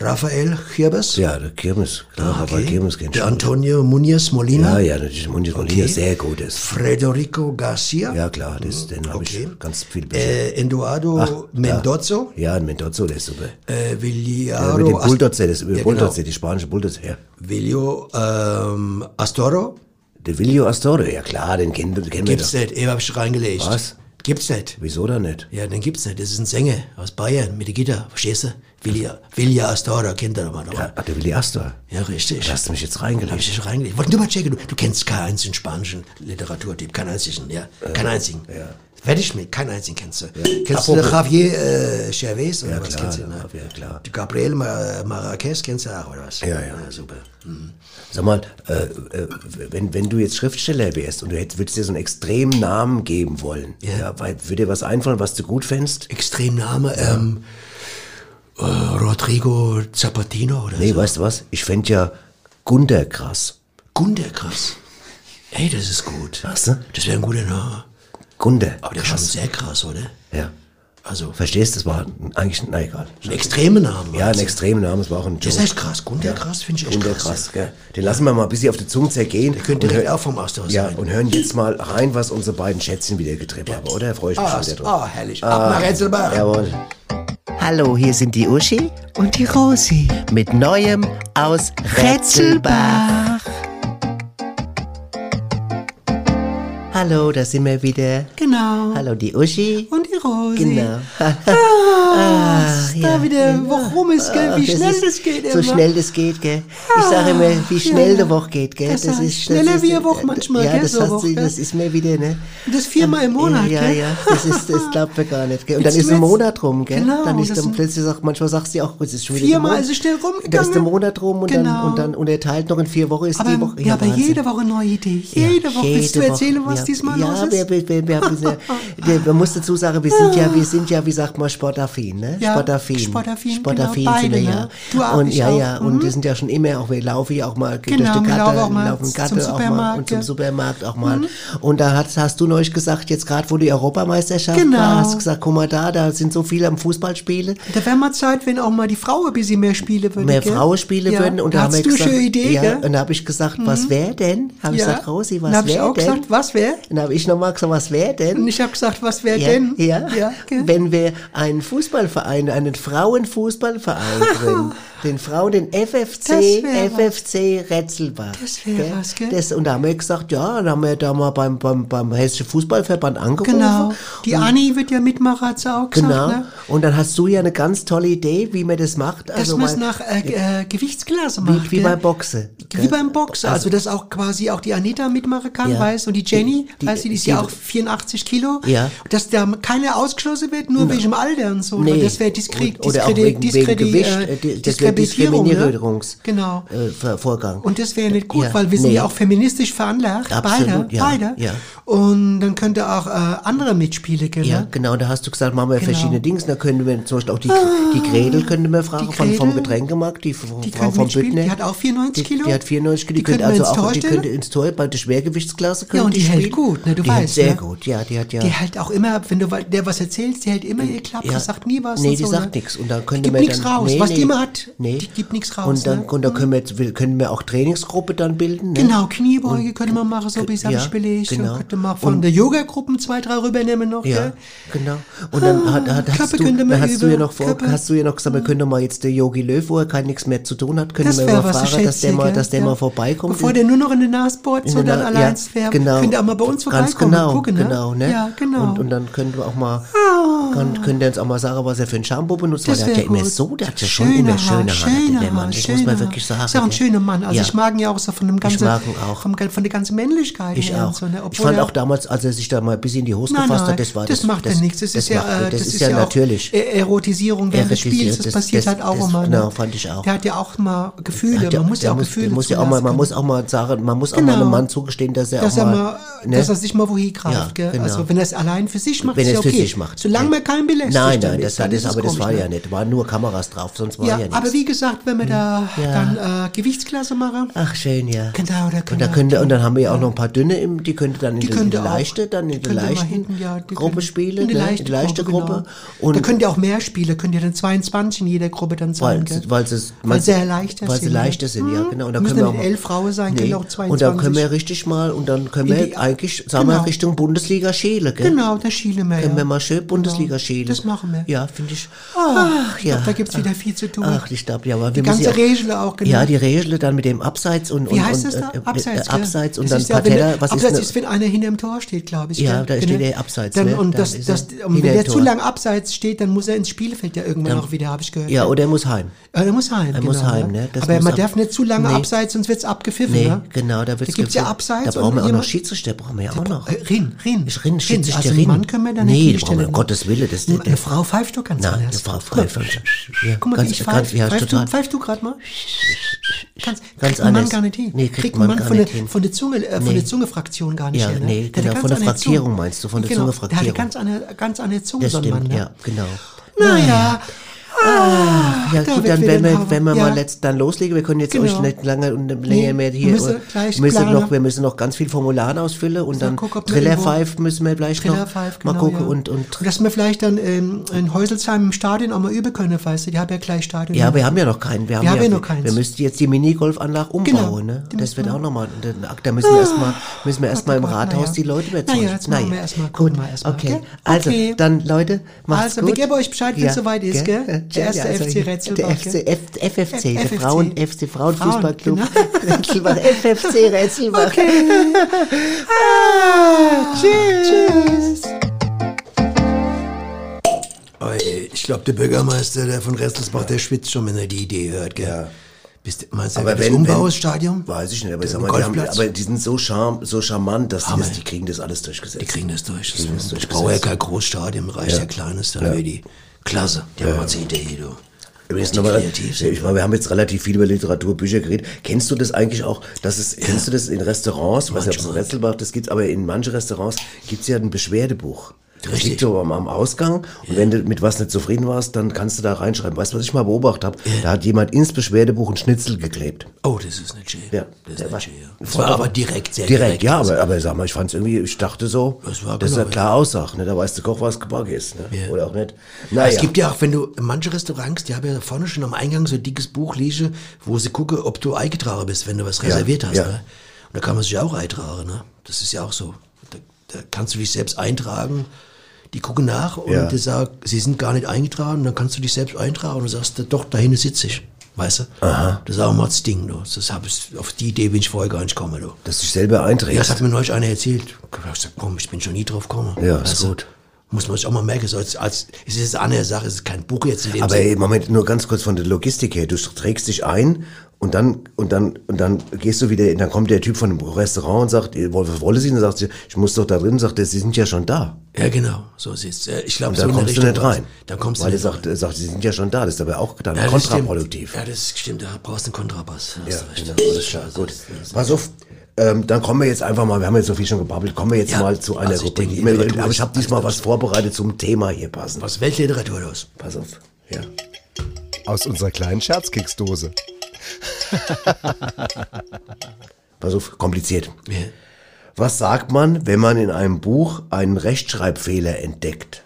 Rafael Chirbes? Ja, der Kirmes. Klar, aber Kirmes kennt Der schon. Antonio Muñoz Molina? Ja, ja, natürlich. Mundial okay. sehr gut ist. Federico Garcia? Ja, klar, das, den habe Okay. ich ganz viel Bücher. Äh, Eduardo Mendoza? Ja, ein Mendoza, der ist super. Äh, Ja, Villaro mit dem Bulldozer, das Ja, genau. die spanische Bulldozer, ja. Villo ähm, Astoro? Der Vilio Astore, ja klar, den kennen, den kennen wir Gibt's doch. nicht, eben hab ich reingelegt. Was? Gibt's nicht. Wieso da nicht? Ja, den gibt's nicht. Das ist ein Sänger aus Bayern mit der Gitter, verstehst du? Villa, Villa Astoro, kennt ihr doch mal. Ja, der Willi Astor. Ja, richtig. Da hast du mich jetzt Hab reingelegt. ich dich reingelegt. Wollte nur mal checken, du, du kennst keinen einzigen spanischen Literaturtyp, keinen einzigen, ja? Keinen einzigen. ja. Werde ich mit, keinen einzigen kennst du. Kennst du Javier äh, Chavez oder Ja, was klar, kennst du? Ne? Javier, klar. Die Gabriel Mar Marquez kennst du auch, oder was? Ja, ja. super. Sag mal, äh, äh, wenn, wenn du jetzt Schriftsteller wärst und du hättest, würdest dir so einen extremen Namen geben wollen, ja. weil, würde dir was einfallen, was du gut fändest? Extremname, ähm, äh, Rodrigo Zapatino oder Nee, so. weißt du was? Ich fände ja Gunter krass. Gunder krass. Ey, das ist gut. Weißt du? Das wäre ein guter Name. Gunter. Aber der ist schon sehr krass, oder? Ja. Also, Verstehst du, das war eigentlich, na egal. ein extremer Name. Ja, ein extremer Name, es war auch ein Das ist Joke. echt krass. Gunder krass finde ich echt Gunter krass. krass, gell? Den lassen wir mal ein bisschen auf die Zunge zergehen. Der könnte direkt auch vom Astros Ja, sein. und hören jetzt mal rein, was unsere beiden Schätzchen wieder getrieben haben, oder? Da freue ich mich Ah, schon sehr drauf. ah, herrlich. Ab nach Retzelbach. Jawohl. Hallo, hier sind die Uschi und die Rosi mit Neuem aus Rätselbach. Hallo, da sind wir wieder. Genau. Hallo, die Uschi. Und die Rosi. Genau. [LAUGHS] Ah, ist da wieder, warum es geht, wie Das schnell ist das geht So immer. schnell das geht, gell? Ich sage immer, wie schnell ja. die Woche geht, gell? Das heißt, schneller wie eine Woche manchmal, Ja, gell, das, so hast Woche, das ist mir wieder, ne? Das viermal im Monat, Ja, gell? ja, das ist, das [LAUGHS] glaubt man gar nicht, gell? Und dann ist ein Monat rum, gell? Genau, Dann ist das dann plötzlich, sagt, manchmal sagst du auch, es ist schon wieder Viermal der ist es schnell Da rumgegangen. ist der Monat rum und dann, Genau. und dann, und er teilt noch in vier Wochen ist die Aber, Woche. ja, aber jede Woche neue Idee. Jede Woche. Willst du erzählen, was ja. Diesmal ja, los ist? Wir, wir, wir, wir, wir, wir, wir, man muss dazu sagen, wir sind ja, wir sind ja, wie sagt man, sportaffin, ne? Ja, sportaffin. sportaffin, Sportaffin genau, sind wir beide, ja. ne? Du auch, und ja, auch. ja, Mhm. und wir sind ja schon immer auch, wir laufen ja auch mal Genau, durch die wir Gatte, laufen auch mal laufen zum Gatte auch mal und zum ja. Mhm. Supermarkt auch mal. Und da hast, hast du neulich gesagt, jetzt gerade wo die Europameisterschaft Genau. war, hast du gesagt, guck mal da, da sind so viele am Fußballspiele. Da wäre mal Zeit, wenn auch mal die Frau ein bisschen mehr spielen würde. mehr gell? Frauen spielen ja. würden. Und da da haben wir gesagt, Idee, ja, gell? und da habe ich gesagt, was wäre denn? Habe ich Ja. gesagt, Rosi, was wäre auch denn? gesagt, was wäre? Dann habe ich nochmal gesagt, was wäre denn? Und ich habe gesagt, was wäre ja, denn? Ja, ja gell? wenn wir einen Fußballverein, einen Frauenfußballverein [LAUGHS] gründen, den Frauen, den FFC. FFC Retzelbach. Das wär gell? was, gell? Das, und da haben wir gesagt, ja, dann haben wir da mal beim, beim, beim Hessischen Fußballverband angerufen. Genau. Die und, Anni wird ja mitmachen, hat sie auch gesagt. Genau. Ne? Und dann hast du ja eine ganz tolle Idee, wie man das macht. Dass Also man es nach äh, äh, Gewichtsklasse macht. wie, wie beim Boxen. Wie gell? beim Boxen, also, dass auch quasi auch die Anita mitmachen kann, Ja. weißt und die Jenny, Die- weißt du, die ist die- ja auch 84 Kilo. Ja. Dass da keiner ausgeschlossen wird, nur wegen dem Alter und so. Nee. Das wäre Diskre Oder auch Diskredi wegen, wegen Diskredi Gewicht, äh, äh, di- das wäre Diskreditierung, ne? Genau. äh. Und das wäre nicht gut, Ja, weil wir sind nee. ja auch feministisch veranlagt. Absolut, beide. ja, beide. ja. Und dann könnte auch äh, andere mitspielen, genau. Ja, genau, da hast du gesagt, machen wir Genau. verschiedene Dinge. Da können wir zum Beispiel auch die, die Gretel könnte man fragen von, vom Gretel, Getränkemarkt, die, Frau vom Büttner. die hat auch 94 Kilo. Die, die hat 94 Kilo, Die die könnte könnten also ins auch, Tor die könnte ins Tor, bei der Schwergewichtsklasse Ja, könnte und die hält gut, ne, du die weißt, hält sehr ne? gut, ja, die hat ja. Die hält auch immer, wenn du der was erzählst, die hält immer ihr Klappe, ja. sagt nie was. Nee, die sagt ne? nichts. Und dann könnte gibt man nichts dann, raus. Was die immer hat, nee. die gibt nichts raus. Und dann, ne? und dann können, wir, jetzt- wir- können wir auch Trainingsgruppe dann bilden. Ne? Genau, Kniebeuge könnte man machen, so habe ja, ich belegt. genau. Könnte man von Und- der Yoga-Gruppen zwei, drei rübernehmen noch. Ja, gell? genau. Und dann hat, hat, hast, Klappe du, dann hast du ja noch vor, Klappe. hast du ja noch gesagt, wir können doch mal jetzt der Yogi Löw, wo er kein nichts mehr zu tun hat, können Das wir mal fragen, dass der mal, dass der Ja. mal vorbeikommt. Bevor der nur noch in den Nas bohrt, so dann allein ja, wäre. genau. Könnte er mal bei uns Ganz vorbeikommen genau, und gucken, ne? genau, ne? Ja, genau. Und, und dann können wir auch mal, kann, können der uns auch mal sagen, was er für ein Shampoo benutzt, weil der hat ja immer so, der hat ja schon immer schöne Schöne der Mann, das schöne muss Haar. wirklich sagen. Ist ja ein gell? schöner Mann. Also Ja. ich mag ihn ja auch so von dem ganzen, auch. Vom, von der ganzen Männlichkeit Ich auch. so, ne? ich fand auch damals, als er sich da mal ein bisschen in die Hose Nein, gefasst nein, hat, das war das, macht ja nichts. Das, ist ja, macht- äh, das ist ja natürlich. E- Erotisierung während des Spiels. Das, das- passiert das- halt auch das- immer. genau, Ne? fand ich auch. Der hat ja auch mal Gefühle. Man muss ja auch Gefühle der muss ja auch mal, zulassen man muss auch mal sagen, man muss auch mal Genau. einem Mann zugestehen, dass er auch mal, mal, ne? dass er sich mal wohin greift, genau. Also wenn er es allein für sich macht, ist er ja okay. Solange man keinen belästigt. Nein, nein, das, das, aber das war ne? ja nicht, waren nur Kameras drauf, sonst war Ja, nichts. Wie gesagt, wenn wir da Ja. dann äh, Gewichtsklasse machen, Ach, schön, ja. Genau, da und, können da wir- könnte, und dann haben wir ja auch noch ein paar dünne, im, die könnte dann in, Die der auch. leichte, dann in Die mal leichten hinten, ja, die Gruppe können- spielen, in die ne? leichte in die leichte Gruppe, Gruppe. genau. Und da könnt ihr auch mehr Spiele, könnt ihr dann 22 in jeder Gruppe dann weil, sein, weil, sie, Weil sie leichter weil sind, sie ne? leichter sind, ja, genau. Und Müssen können wir auch elf Frauen sein, können auch Und dann können 22. wir richtig mal, und dann können wir die- eigentlich, sagen genau. wir, Richtung Bundesliga schäle, gell? Genau, da schielen wir Können wir mal schön Bundesliga schälen. Das machen wir. Ja, finde ich. Ah, Ach, ja. da gibt's wieder viel zu tun. Ach, ich glaube, ja, aber wir Die müssen ganze ja Regel auch, genau. Ja, die Regel dann mit dem Abseits und, Wie und, heißt das da? äh, Abseits, äh? Abseits und dann ist ja, was Abseits ist, ist, wenn einer hinterm Tor steht, glaube ich. Ja, da steht der Abseits, Dann, ne? Und, Da das, das, und wenn der zu Tor. lang abseits steht, dann muss er ins Spielfeld ja irgendwann auch wieder, habe ich gehört. Ja, oder er muss heim. Ja, er muss heim. Er genau, muss heim, ne? Das Aber man ab- darf nicht zu lange Nee. abseits, sonst wird's abgepfiffen. Nee, ne? genau, da wird's Da gibt's ja abseits. Da brauchen wir auch noch Schiedsrichter. Brauchen wir ja auch noch. Äh, Rin, Rin. Rin, ich also Rin. Mann können wir dann Nee, nicht wir, hinstellen. um Gottes Willen, das- Eine, eine Frau pfeift doch ganz anders. eine Frau pfeift. Guck mal, wie ich pfeife. Ja, pfeif, total. du, pfeif du gerade mal? Kannst, Ganz kriegt anders. gar nicht hin. Nee, kriegt kriegt man Mann gar von, nicht der, hin. von der Zunge, äh, von Nee. der Zungefraktion gar nicht Ja, her. Ne? nee, genau, eine von ganz der. Fraktierung meinst du, von der genau, Der hat Zungefraktierung. eine ganz ganz andere Zunge, Das stimmt, Mann. Ne? ja, genau. Naja. Ah, Ja da gut, dann wenn wir, wenn wir ja. mal letzt dann loslegen, wir können jetzt Genau. euch nicht lange und länger Nee, mehr hier müssen gleich müssen noch, wir müssen noch ganz viel Formulare ausfüllen und Mal dann gucken, Triller irgendwo- Five müssen wir gleich Triller noch Five, mal genau, gucken ja. und und Und dass wir vielleicht dann ähm, in Heuselsheim im Stadion auch mal üben können, weißt du, die haben ja gleich Stadion. ja, wir haben ja noch keinen. Wir haben, Wir haben ja, ja noch keins. Wir müssten jetzt die Minigolfanlage Genau, umbauen, ne? die Das müssen wird wir- auch nochmal. Da müssen wir erstmal müssen wir erstmal im Gott, Rathaus die Leute überzeugen. Naja, jetzt machen wir erstmal, gut. gucken wir erstmal, okay. Also dann Leute, macht's Also, gut. wir geben euch Bescheid, wenn's soweit ist, gell? Der Ja, erste ja, also FC Rätselbach, Der FC, F, FFC, der FFC. Frauen, FC Frauenfußballclub. Frauen, [LAUGHS] Rätselbach, [LAUGHS] FFC Rätselbach. [LAUGHS] Ah, tschüss. Oi, Ich glaube, der Bürgermeister der von Restelsbach, der schwitzt schon, wenn er die Idee hört, gell? Ja. Bist, meinst du, Aber aber das wenn- Umbauungsstadion? Weiß ich nicht, aber, ich Der sag mal, die, haben, aber die sind so, charm, so charmant, dass die, das, die kriegen das alles durchgesetzt. Die kriegen das durch. Das kriegen das ich durchgesetzt. brauche ja kein Großstadion, reicht ja, Ja. kleines, dann Ja. die klasse. Die haben uns Idee, du. Übrigens nochmal, ich meine, wir haben jetzt relativ viel über Literatur, Bücher geredet. Kennst du das eigentlich auch, dass es, kennst du das in Restaurants, ich weiß nicht, ob es in. Retzelbach das gibt, aber in manchen Restaurants gibt's ja ein Beschwerdebuch. Das Richtig. liegt so am, am Ausgang und wenn du mit was nicht zufrieden warst, dann kannst du da reinschreiben. Weißt du, was ich mal beobachtet habe? Da hat jemand ins Beschwerdebuch ein Schnitzel geklebt. Oh, das ist nicht schön. Ja, das der ist war- nicht schön. Ja. Das war aber direkt, sehr Direkt, direkt. ja, aber, aber sag mal, ich fand's irgendwie, ich dachte so, Das war dass genau, er klar aussagt, ne? Da weiß der Koch, was gebacken ist, ne? Ja. Oder auch nicht. Ja, Es gibt ja auch, wenn du manche Restaurants, die haben ja vorne schon am Eingang so ein dickes Buch liegen, wo sie gucken, ob du eingetragen bist, wenn du was reserviert hast. ja. Ne? Und da kann man sich auch eintragen. Ne? Das ist ja auch so. Da, kannst du dich selbst eintragen. Die gucken nach und Ja. die sagen, sie sind gar nicht eingetragen. Und dann kannst du dich selbst eintragen und sagst, doch, da hinten sitze ich. Weißt du? Aha. Das ist auch mal das Ding. Du. Das hab ich, auf die Idee bin ich vorher gar nicht gekommen. Du. Dass du dich selber einträgst. Ja, das hat mir neulich einer erzählt. Ich hab gesagt, komm, ich bin schon nie drauf gekommen. Ja, Weißt ist du? gut. Muss man sich auch mal merken. So als, als, es ist eine andere Sache, es ist kein Buch jetzt in dem Aber im Moment nur ganz kurz von der Logistik her. Du trägst dich ein und dann und dann und dann gehst du wieder. Dann kommt der Typ von dem Restaurant und sagt, "Ihr wollt- was wollen Sie? Und dann sagt sie, ich muss doch da drin. Sagt er, Sie sind ja schon da. Ja, genau, so ist es. Äh, Ich glaube, Und so dann kommst du nicht rein. Dann kommst Weil du er nicht sagt, rein. er sagt, Sie sind ja schon da. Das ist aber auch dann Ja, das kontraproduktiv. Stimmt. Ja, das stimmt. Da brauchst du einen Kontrabass. Ja, genau, alles klar, gut. Pass auf, ähm, dann kommen wir jetzt einfach mal, wir haben jetzt so viel schon gebabbelt, kommen wir jetzt Ja, mal zu einer also ich Rubrik. Literatur Aber ist ich habe diesmal was vorbereitet zum Thema hier passend. Was Weltliteratur los? Pass auf, ja. Aus unserer kleinen Scherzkeksdose. [LAUGHS] Pass auf, kompliziert. Ja. Was sagt man, wenn man in einem Buch einen Rechtschreibfehler entdeckt?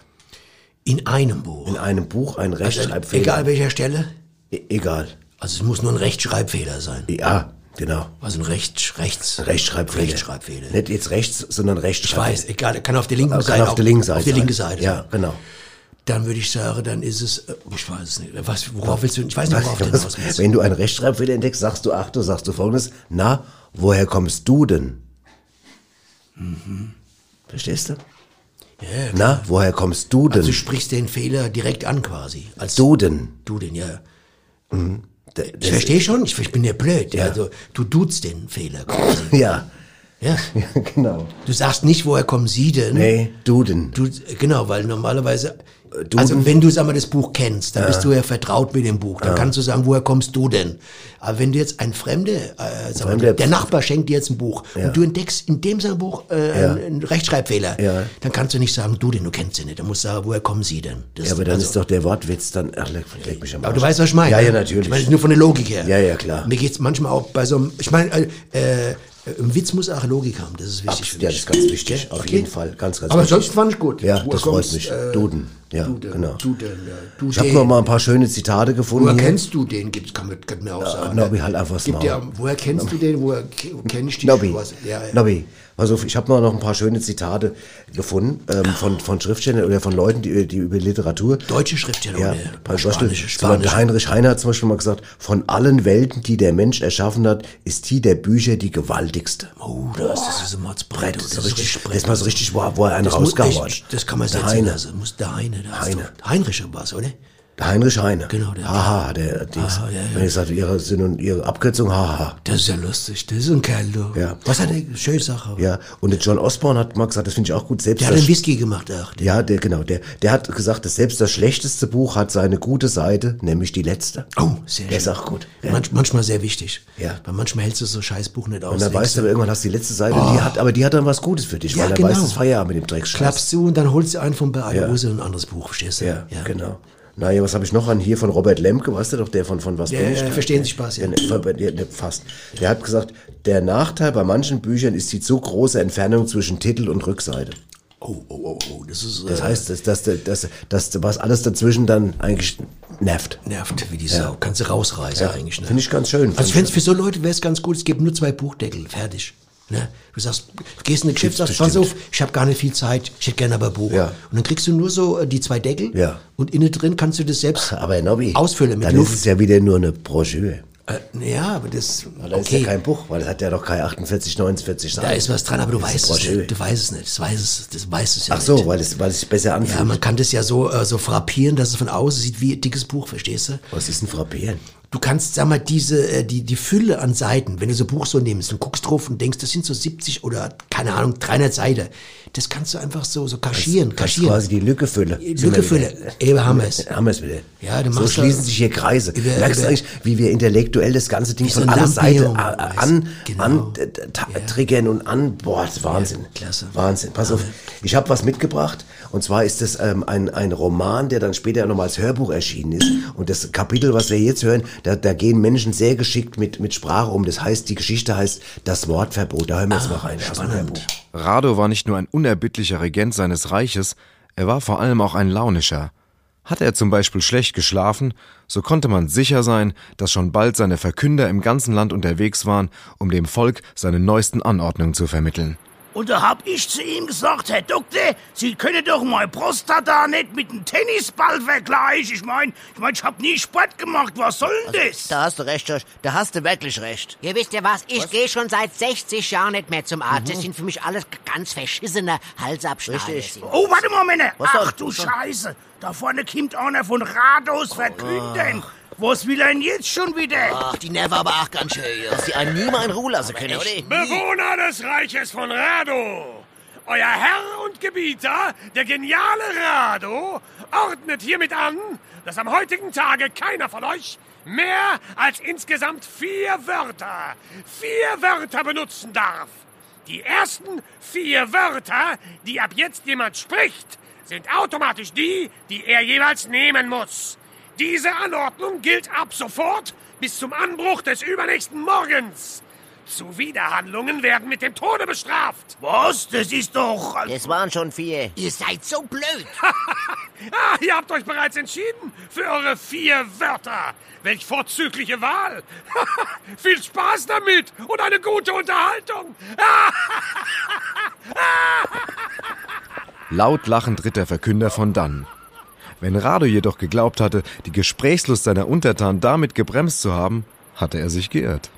In einem Buch. In einem Buch einen Also, Rechtschreibfehler. egal welcher Stelle. E egal. Also es muss nur ein Rechtschreibfehler sein. Ja, genau. Also ein Recht, Rechts, Ein Rechtschreibfehler. Rechtschreibfehler. Nicht jetzt rechts, sondern Ich Rechtschreibfehler. weiß, egal, kann auf der linken Kann Seite auf der linken Seite Auf der linken. Seite. Ja, genau. Dann würde ich sagen, dann ist es, äh, ich weiß es nicht. Was, worauf willst du, ich weiß nicht, worauf du hinaus willst. Wenn du einen Rechtschreibfehler entdeckst, sagst du, ach, du sagst du folgendes, na, woher kommst du denn? Verstehst du? Ja, Na, woher kommst du denn? Also du sprichst den Fehler direkt an quasi. Als du denn? Du den, ja. Ich das- verstehe schon, ich, ich bin ja blöd. Ja. Also du duzt den Fehler quasi. [LAUGHS] Ja, ja. [LAUGHS] ja, genau. Du sagst nicht, woher kommen sie denn? Nee, du denn. Du, genau, weil normalerweise, du also wenn du sag mal das Buch kennst, dann bist du ja vertraut mit dem Buch. Dann kannst du sagen, woher kommst du denn? Aber wenn du jetzt ein Fremde, äh, sag mal, Fremder- der Nachbar schenkt dir jetzt ein Buch Ja. und du entdeckst in dem seinem Buch äh, Ja. einen, Rechtschreibfehler, Ja. dann kannst du nicht sagen, du denn, du kennst sie nicht. Dann musst du sagen, woher kommen sie denn? Das Ja, aber dann also- ist doch der Wortwitz dann, ach, leck, leck mich am Aber Arsch. du weißt, was ich meine. Ja, ja, natürlich. Ich meine, nur von der Logik her. Ja, ja, klar. Mir geht's manchmal auch bei so einem, ich meine, äh, äh, ein Witz muss auch Logik haben, das ist wichtig Abs- für ja, das ist ganz wichtig, Gell? auf Okay. jeden Fall, ganz, ganz Aber wichtig. sonst fand ich gut. Ja, Woher das freut mich. äh, Duden, ja, Duden, genau. Duden, ja. Duden. Ich habe noch mal ein paar schöne Zitate gefunden. Woher hier. kennst du den? Gibt's, kann, man, kann man auch sagen. Nobby, ne? halt einfach Gibt ja, woher kennst du den? Woher ke- kenn ich dich? Nobby, Ja, ja. Nobby, auf, ich habe mal noch ein paar schöne Zitate gefunden ähm, von, von Schriftstellern oder von Leuten, die, die über Literatur. Deutsche Schriftsteller Ja, oder bei Beispiel, spanische, zum Beispiel spanische. Heinrich Heine hat zum Beispiel mal gesagt, von allen Welten, die der Mensch erschaffen hat, ist die der Bücher die gewaltigste. Oh, das, das ist ein Mordsbrett. Das ist richtig, das ist mal so richtig, wo, wo er einen das, rausgehauen echt, das kann man Der sehen Heine. lassen. Muss der Heine. Hast Heine. Heinrich was, oder? Der Heinrich Heine. Genau, der- Haha, der, der ist, Aha, ja, ja. wenn ich sage, ihre, Syn- ihre Abkürzung, haha. Das ist ja lustig. Das ist ein Kerl, du. Ja. Was hat er? Schöne Sache. Ja, und der John Osborne hat mal gesagt, das finde ich auch gut, selbst Der hat den Whisky gemacht, ach. Ja, der, genau, der, der hat gesagt, dass selbst das schlechteste Buch hat seine gute Seite, nämlich die letzte. Oh, sehr Der ist schön. auch gut. Ja. Manch, manchmal sehr wichtig. Ja. Weil manchmal hältst du so scheiß Buch nicht aus. Und dann weißt du, aber irgendwann hast du die letzte Seite, und die hat, aber die hat dann was Gutes für dich, Ja, weil dann genau. weißt du, es ist Feierabend mit dem Dreckscheiß. klappst zu und dann holst du einen von bei Ja. Und ein anderes Buch, verstehst du? Ja, genau. Naja, was habe ich noch an hier von Robert Lemke, weißt du doch, der von, von was Ja, bin ich? ja, verstehen Sie Spaß, ja. Der, der, fast. Der hat gesagt, der Nachteil bei manchen Büchern ist die zu große Entfernung zwischen Titel und Rückseite. Oh, oh, oh, oh, das ist Das äh, heißt, dass, dass, dass, dass, was alles dazwischen dann eigentlich nervt. nervt wie die Sau. Kannst du rausreißen eigentlich. Ne? Finde ich ganz schön. Also ich fände für so Leute wäre es ganz gut, es gibt nur zwei Buchdeckel, fertig. Ne? Du sagst, du gehst in eine Geschäft, sagst, pass auf, ich habe gar nicht viel Zeit, ich hätte gerne aber ein Buch. Ja. Und dann kriegst du nur so äh, die zwei Deckel Ja. und innen drin kannst du das selbst [LAUGHS] Aber Nobby, ausfüllen mit dann Luft. ist es ja wieder nur eine Broschüre. Äh, ja, aber das, das ist okay, ja kein Buch, weil das hat ja doch keine 48, 49 Seiten. da ist was dran, aber du Das weißt es nicht. Du weißt es nicht, das weiß es, das weiß es ja Ach so, nicht. weil es, weil es sich besser anfühlt. Ja, man kann das ja so, äh, so frappieren, dass es von außen sieht wie ein dickes Buch, verstehst du? Was ist ein Frappieren? Du kannst, sag mal, diese, äh, die, die Fülle an Seiten, wenn du so ein Buch so nimmst und guckst drauf und denkst, das sind so 70 oder, keine Ahnung, 300 Seiten, das kannst du einfach so, so kaschieren, Kannst kaschieren. quasi die Lücke füllen. Lücke füllen. Eben haben wir es. Haben wir es wieder. Ja, du so machst schließen da- sich hier Kreise. über- Merkst du eigentlich, wie wir intellektuell das ganze Ding so von ein aller Seite an? Genau. an äh, ta- triggern und an, boah, das ist Wahnsinn. klasse. Wahnsinn. Pass auf, ich habe was mitgebracht und zwar ist es ähm, ein, ein Roman, der dann später nochmal als Hörbuch erschienen ist und das Kapitel, was wir jetzt hören, da, da gehen Menschen sehr geschickt mit, mit Sprache um. Das heißt, die Geschichte heißt Das Wortverbot. Da hören wir jetzt mal rein. Hörbuch. Rado war nicht nur ein unerbittlicher Regent seines Reiches, er war vor allem auch ein launischer. Hatte er zum Beispiel schlecht geschlafen, so konnte man sicher sein, dass schon bald seine Verkünder im ganzen Land unterwegs waren, um dem Volk seine neuesten Anordnungen zu vermitteln. Und da hab ich zu ihm gesagt, Herr Doktor, Sie können doch mein Prostata nicht mit einem Tennisball vergleichen. Ich mein, ich mein, ich hab nie Sport gemacht. Was soll denn das? Da hast du recht, Josh. Da hast du wirklich recht. Ja, wisst ihr was? Ich gehe schon seit 60 Jahren nicht mehr zum Arzt. Das sind für mich alles ganz verschissene Halsabschneide. Richtig. Oh, warte mal, Männer. Was Ach du? Scheiße. Da vorne kommt einer von Rados Verkündern. Was will denn jetzt schon wieder? Ach, die Nerven aber auch ganz schön. Dass die einen nie mal in Ruhe lassen können, oder? Bewohner des Reiches von Rado! Euer Herr und Gebieter, der geniale Rado, ordnet hiermit an, dass am heutigen Tage keiner von euch mehr als insgesamt vier Wörter, vier Wörter benutzen darf. Die ersten vier Wörter, die ab jetzt jemand spricht, sind automatisch die, die er jeweils nehmen muss. Diese Anordnung gilt ab sofort bis zum Anbruch des übernächsten Morgens. Zuwiderhandlungen werden mit dem Tode bestraft. Was? Das ist doch... Es waren schon vier. Ihr seid so blöd. [LAUGHS] Ah, ihr habt euch bereits entschieden für eure vier Wörter. Welch vorzügliche Wahl. [LAUGHS] Viel Spaß damit und eine gute Unterhaltung. [LAUGHS] Laut lachend ritt der Verkünder von dann. Wenn Rado jedoch geglaubt hatte, die Gesprächslust seiner Untertanen damit gebremst zu haben, hatte er sich geirrt.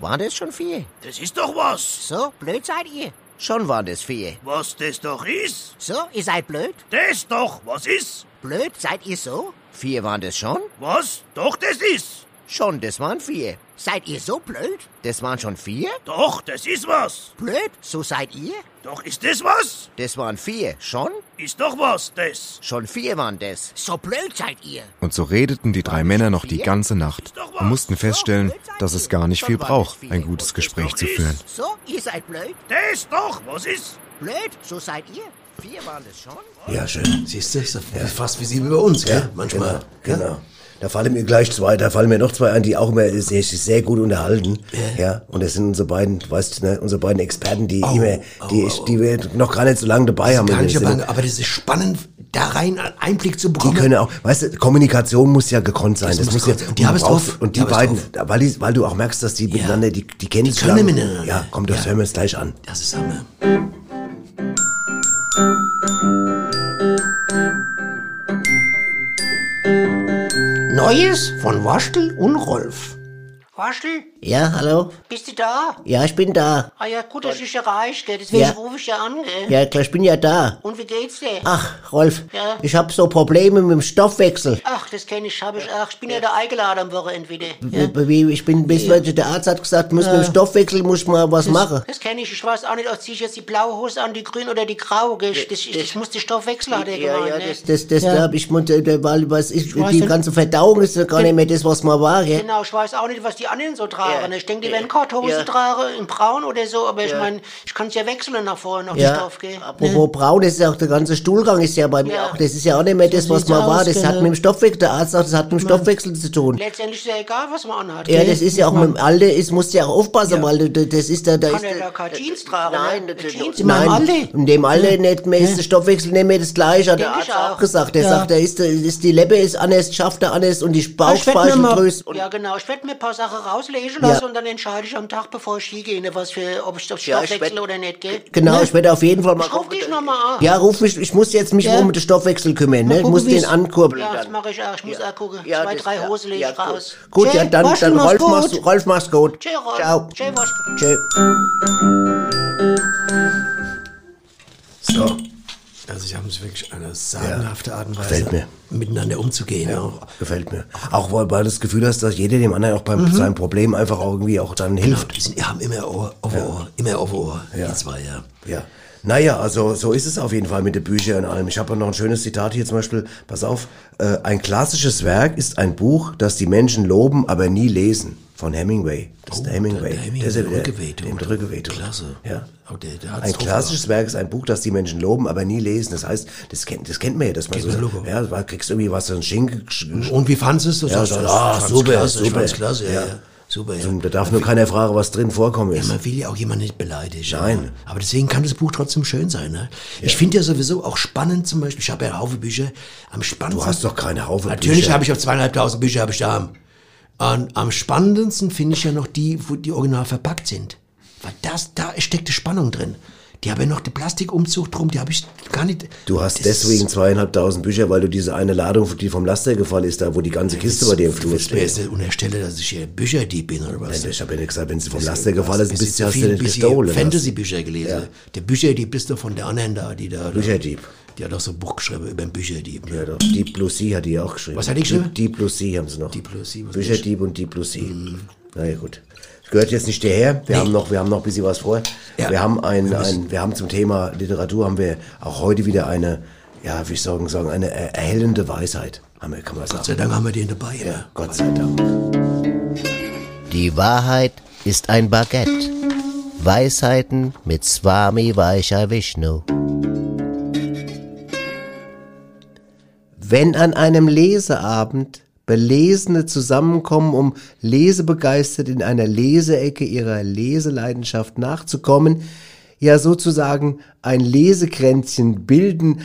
Waren das schon vier? Das ist doch was. So, blöd seid ihr. Schon waren das vier. Was das doch ist. So, ihr seid blöd. Das doch, was ist? Blöd seid ihr so? Vier waren das schon? Was? Doch, das ist. Schon, das waren vier. Seid ihr so blöd? Das waren schon vier? Doch, das ist was. Blöd? So seid ihr? Doch, ist das was? Das waren vier. Schon? Ist doch was, das. Schon vier waren das. So blöd seid ihr. Und so redeten die drei Männer noch die ganze Nacht und mussten feststellen, dass es gar nicht viel braucht, ein gutes Gespräch zu führen. So, ihr seid blöd. Das doch, was ist? Blöd? So seid ihr? Vier waren das schon? Ja, schön. Siehst du, ist ja fast wie sie bei uns, gell? Manchmal. Genau. genau. Da fallen mir gleich zwei, da fallen mir noch zwei an, die auch immer sehr, sehr gut unterhalten. Ja. Und das sind unsere beiden, weißt du, ne, unsere beiden Experten, die immer, die, ich, die wir noch gar nicht so lange dabei haben. Gar nicht, dem aber, das ist spannend, da rein einen Einblick zu Die bekommen. können auch, weißt du, Kommunikation muss ja gekonnt sein. Das Das, muss ja. Und die haben es drauf. Und Die die beiden, weil, die, weil du auch merkst, dass die miteinander, die, die kennen sich können miteinander. Ja, komm, das Ja. hören wir uns gleich an. Das ist Hammer. Neues von Waschtel und Rolf. Waschel, Ja, hallo? bist du da? Ja, ich bin da. Ah ja, gut, dass ich erreicht, gell? Deswegen Ja. rufe ich ja an, gell? Ja, klar, ich bin ja da. Und wie geht's dir? Ach, Rolf, Ja. ich hab so Probleme mit dem Stoffwechsel. Ach, das kenne ich, hab ich. Ach, ich bin ja, da eingeladen am Wochenende wieder. Wie- Wie, ich bin bis heute, der Arzt hat gesagt, muss mit dem Stoffwechsel muss ich mal was machen. Das kenne ich. Ich weiß auch nicht, ob zieh ich jetzt die blaue Hose an, die grüne oder die graue. Gell? Das, das, das muss der Stoffwechsel, hat er Ja, gemeint. ja, ne? das, das, das Ja. glaub ich, muss, äh, weil was ist, weiß die nicht. ganze Verdauung ist ja gar nicht mehr das, was man war, gell? Genau, ich weiß auch nicht, was die anderen so tragen. Ja. Ich denke, die Ja. werden Korthose Ja. tragen, in braun oder so, aber ich Ja. meine, ich kann es ja wechseln nach vorne, nach Ja, dem Stoff, gell? apropos braun, das ist ja auch der ganze Stuhlgang ist ja bei mir Ja. auch, das ist ja auch nicht mehr das, was man war, das hat genau. mit dem Stoffwechsel, der Arzt sagt, das hat mit dem Stoffwechsel zu tun. Letztendlich ist ja egal, was man anhat. Ja, das ist ja auch mit dem Alter, ist, musst du ja auch aufpassen, weil das ist da, da Kann ist der- da keine Jeans tragen? Nein, ne? Jeans in meinem Nein, Alter? in dem Alter nicht mehr ist der Stoffwechsel nicht mehr das gleiche, hat der Arzt auch auch. gesagt. Der Ja. sagt, der ist, der ist, die Leber ist anders, schafft er anders und die Bauchspeicheldrüse. Ja, genau. Ich werde mir ein paar Sachen rauslesen Ja. lassen und dann entscheide ich am Tag, bevor ich hingehe, ne, was für, ob ich das Ja, ich Stoffwechsel werd- oder nicht, gell? Genau, Ne? ich werde auf jeden Fall mal Ich ruf dich nochmal an. Ja, ruf mich, ich muss jetzt mich Ja. um den Stoffwechsel kümmern, ne? Ich gucken, muss den ankurbeln. Ja, das mache ich auch. Ich muss auch gucken. Ja, Zwei, drei ja, Hosen lege ja, ich gut. raus. Gut, ja, Tschä, dann, dann mach's Rolf, gut. mach's, Rolf, mach's gut. Tschö, Rolf. Ciao. Tschö. Tschö. So. Also, sie haben es wirklich eine sagenhafte Art und Weise, Gefällt mir. miteinander umzugehen. Ja, Auch. gefällt mir. Auch weil, du das Gefühl hast, dass jeder dem anderen auch beim Mhm. seinem Problem einfach irgendwie auch dann hilft. Die sind, die haben immer Ohr auf Ohr, immer auf Ohr, Ja. die zwei, ja. Ja. Naja, also so ist es auf jeden Fall mit den Büchern und allem. Ich habe noch ein schönes Zitat hier zum Beispiel. Pass auf. Äh, ein klassisches Werk ist ein Buch, das die Menschen loben, aber nie lesen. Von Hemingway. Das ist der Hemingway. Oh, der Hemingway, Der ist ja der der- Rückewetung. Klasse. Ja. Oh, Ein klassisches Werk ist ein Buch, das die Menschen loben, aber nie lesen. Das heißt, das kennt, das kennt man ja, dass man Kennt so, man Logo. ja, du kriegst irgendwie was, so ein Schinken. Und wie fandest du es? Du Ja, sagst, so, ah, super, klasse, super. klasse, ja, ja. Super, ja. Da darf nur keiner fragen, was drin vorkommen Ja, ist. man will ja auch jemanden nicht beleidigen. Nein. Ja. Aber deswegen kann das Buch trotzdem schön sein. Ne? Ich finde ja sowieso auch spannend zum Beispiel, ich habe ja Haufen Bücher, am spannendsten... Du hast doch keine Haufen Natürlich Bücher. habe ich auf zweieinhalbtausend Bücher, habe ich da. Und am spannendsten finde ich ja noch die, wo die original verpackt sind. Weil das, da steckt die Spannung drin. Die haben ja noch den Plastikumzug drum, die habe ich gar nicht... Du hast deswegen zweieinhalbtausend Bücher, weil du diese eine Ladung, die vom Laster gefallen ist, da wo die ganze Kiste bei dir im Flur Du willst mir jetzt steht. nicht unterstellen, dass ich hier Bücherdieb bin oder was? Nein, ich habe ja nicht gesagt, wenn sie vom Laster gefallen ist, du, zu hast du nicht bisschen gestohlen. hast. Fantasy-Bücher gelesen. Der Bücherdieb bist du von der anderen da, die da... Bücherdieb. Die hat auch so ein Buch geschrieben über den Bücherdieb. Ja, doch. Deep Blue Sea hat die auch geschrieben. Was hat die geschrieben? Deep, Deep Blue Sea haben sie noch. Deep Blue Sea, was Bücherdieb und Deep Blue Sea. Na ja, gut. Das gehört jetzt nicht hierher. Wir haben noch, wir haben noch ein bisschen was vor. Ja. Wir haben ein, Wir ein, wir haben zum Thema Literatur haben wir auch heute wieder eine, ja, wie ich sagen, sagen, eine er- erhellende Weisheit. Haben wir, kann man sagen. Gott sei Dank haben wir den dabei. Ja, Gott sei Dank. Die Wahrheit ist ein Baguette. Weisheiten mit Swami Vaishya Vishnu. Wenn an einem Leseabend Belesene zusammenkommen, um lesebegeistert in einer Leseecke ihrer Leseleidenschaft nachzukommen, ja sozusagen ein Lesekränzchen bilden,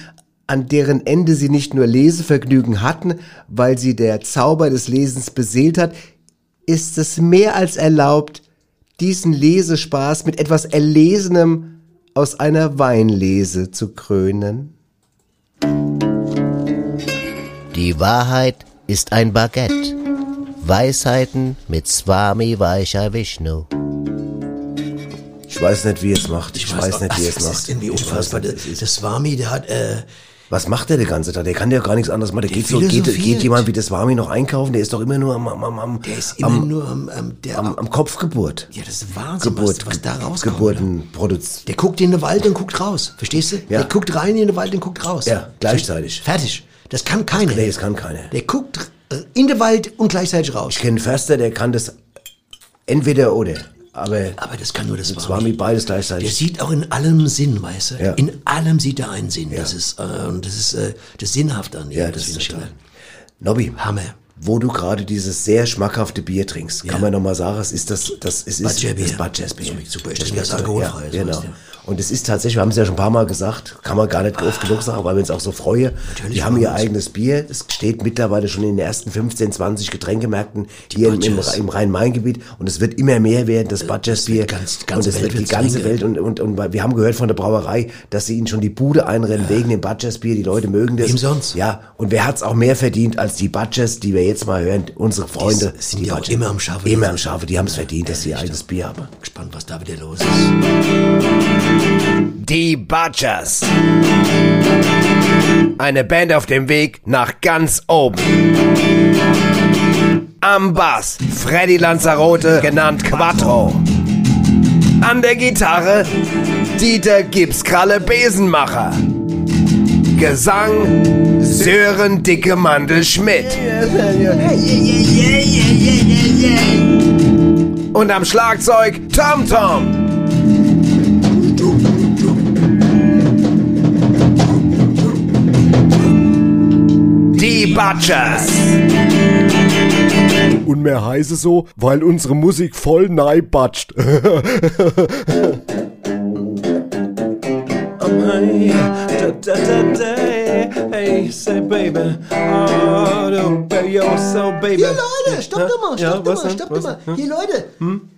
an deren Ende sie nicht nur Lesevergnügen hatten, weil sie der Zauber des Lesens beseelt hat, ist es mehr als erlaubt, diesen Lesespaß mit etwas Erlesenem aus einer Weinlese zu krönen. Die Wahrheit ist ein Baguette. Weisheiten mit Swami Vaishya Vishnu. Ich weiß nicht, wie er es macht. Ich, weiß, nicht, wie er es das macht. ist irgendwie Ich weiß unfassbar. nicht, Der, der Swami, der hat, äh, Was macht der den ganzen Tag? Der kann ja gar nichts anderes machen. Der geht, so, geht, geht jemand wie das Swami noch einkaufen? Der ist doch immer nur am, am, am, am, der ist immer am, nur am, am, der, am, am Kopfgeburt. ja, das ist Wahnsinn, Geburt, was, was da rauskommt. Geburten produziert. Der guckt in den Wald und guckt raus. Verstehst du? Ja. Der guckt rein in den Wald und guckt raus. Ja, gleichzeitig. Fertig. Das kann keiner. Nee, das kann keiner. Der guckt äh, in den Wald und gleichzeitig raus. Ich kenne Förster, der kann das entweder oder. Aber Aber das kann nur das das Swami. Swami beides Der gleichzeitig. sieht auch in allem Sinn, weißt du? Ja. In allem sieht er einen Sinn. Ja. Das ist, äh, das ist äh, das Sinnhafte an ihm. Ja, das finde ist total. Nobby, Hammer. wo du gerade dieses sehr schmackhafte Bier trinkst, Ja. kann man nochmal sagen, es ist das, das, es ist Badgerbier. das Badgersbier. Schmeckt super. Ich trinke das alkoholfrei, Ja, so genau. Und es ist tatsächlich, wir haben es ja schon ein paar Mal gesagt, kann man gar nicht oft genug sagen, weil wir uns auch so freuen. die haben ihr eigenes Bier. Es steht mittlerweile schon in den ersten 15, 20 Getränkemärkten hier im, im, im Rhein-Main-Gebiet. Und es wird immer mehr werden, das Budgets-Bier. ganz- Und es wird die ganze. Welt. Und, und, und weil wir haben gehört von der Brauerei, dass sie ihnen schon die Bude einrennen wegen dem Budgets-Bier. Die Leute mögen das. Wem sonst? Ja. Und wer hat's auch mehr verdient als die Budgets, die wir jetzt mal hören? Unsere Freunde. Die sind ja auch immer am Schaffen. Immer am Schaffen. Die haben es verdient, dass sie ihr eigenes Bier haben. Gespannt, was da wieder los ist. Die Badgers. Eine Band auf dem Weg nach ganz oben. Am Bass Freddy Lanzarote, genannt Quattro. An der Gitarre Dieter Gipskralle Besenmacher. Gesang Sören Dicke Mandel Schmidt. Und am Schlagzeug Tom Tom. Die Butchers. Und mehr heiße so, weil unsere Musik voll nei batscht. [LAUGHS] Hey, say baby. Oh, yo, so baby. Hier, Leute, stopp doch mal, Ja, stopp doch was mal, stopp doch mal. denn? Hier, Leute,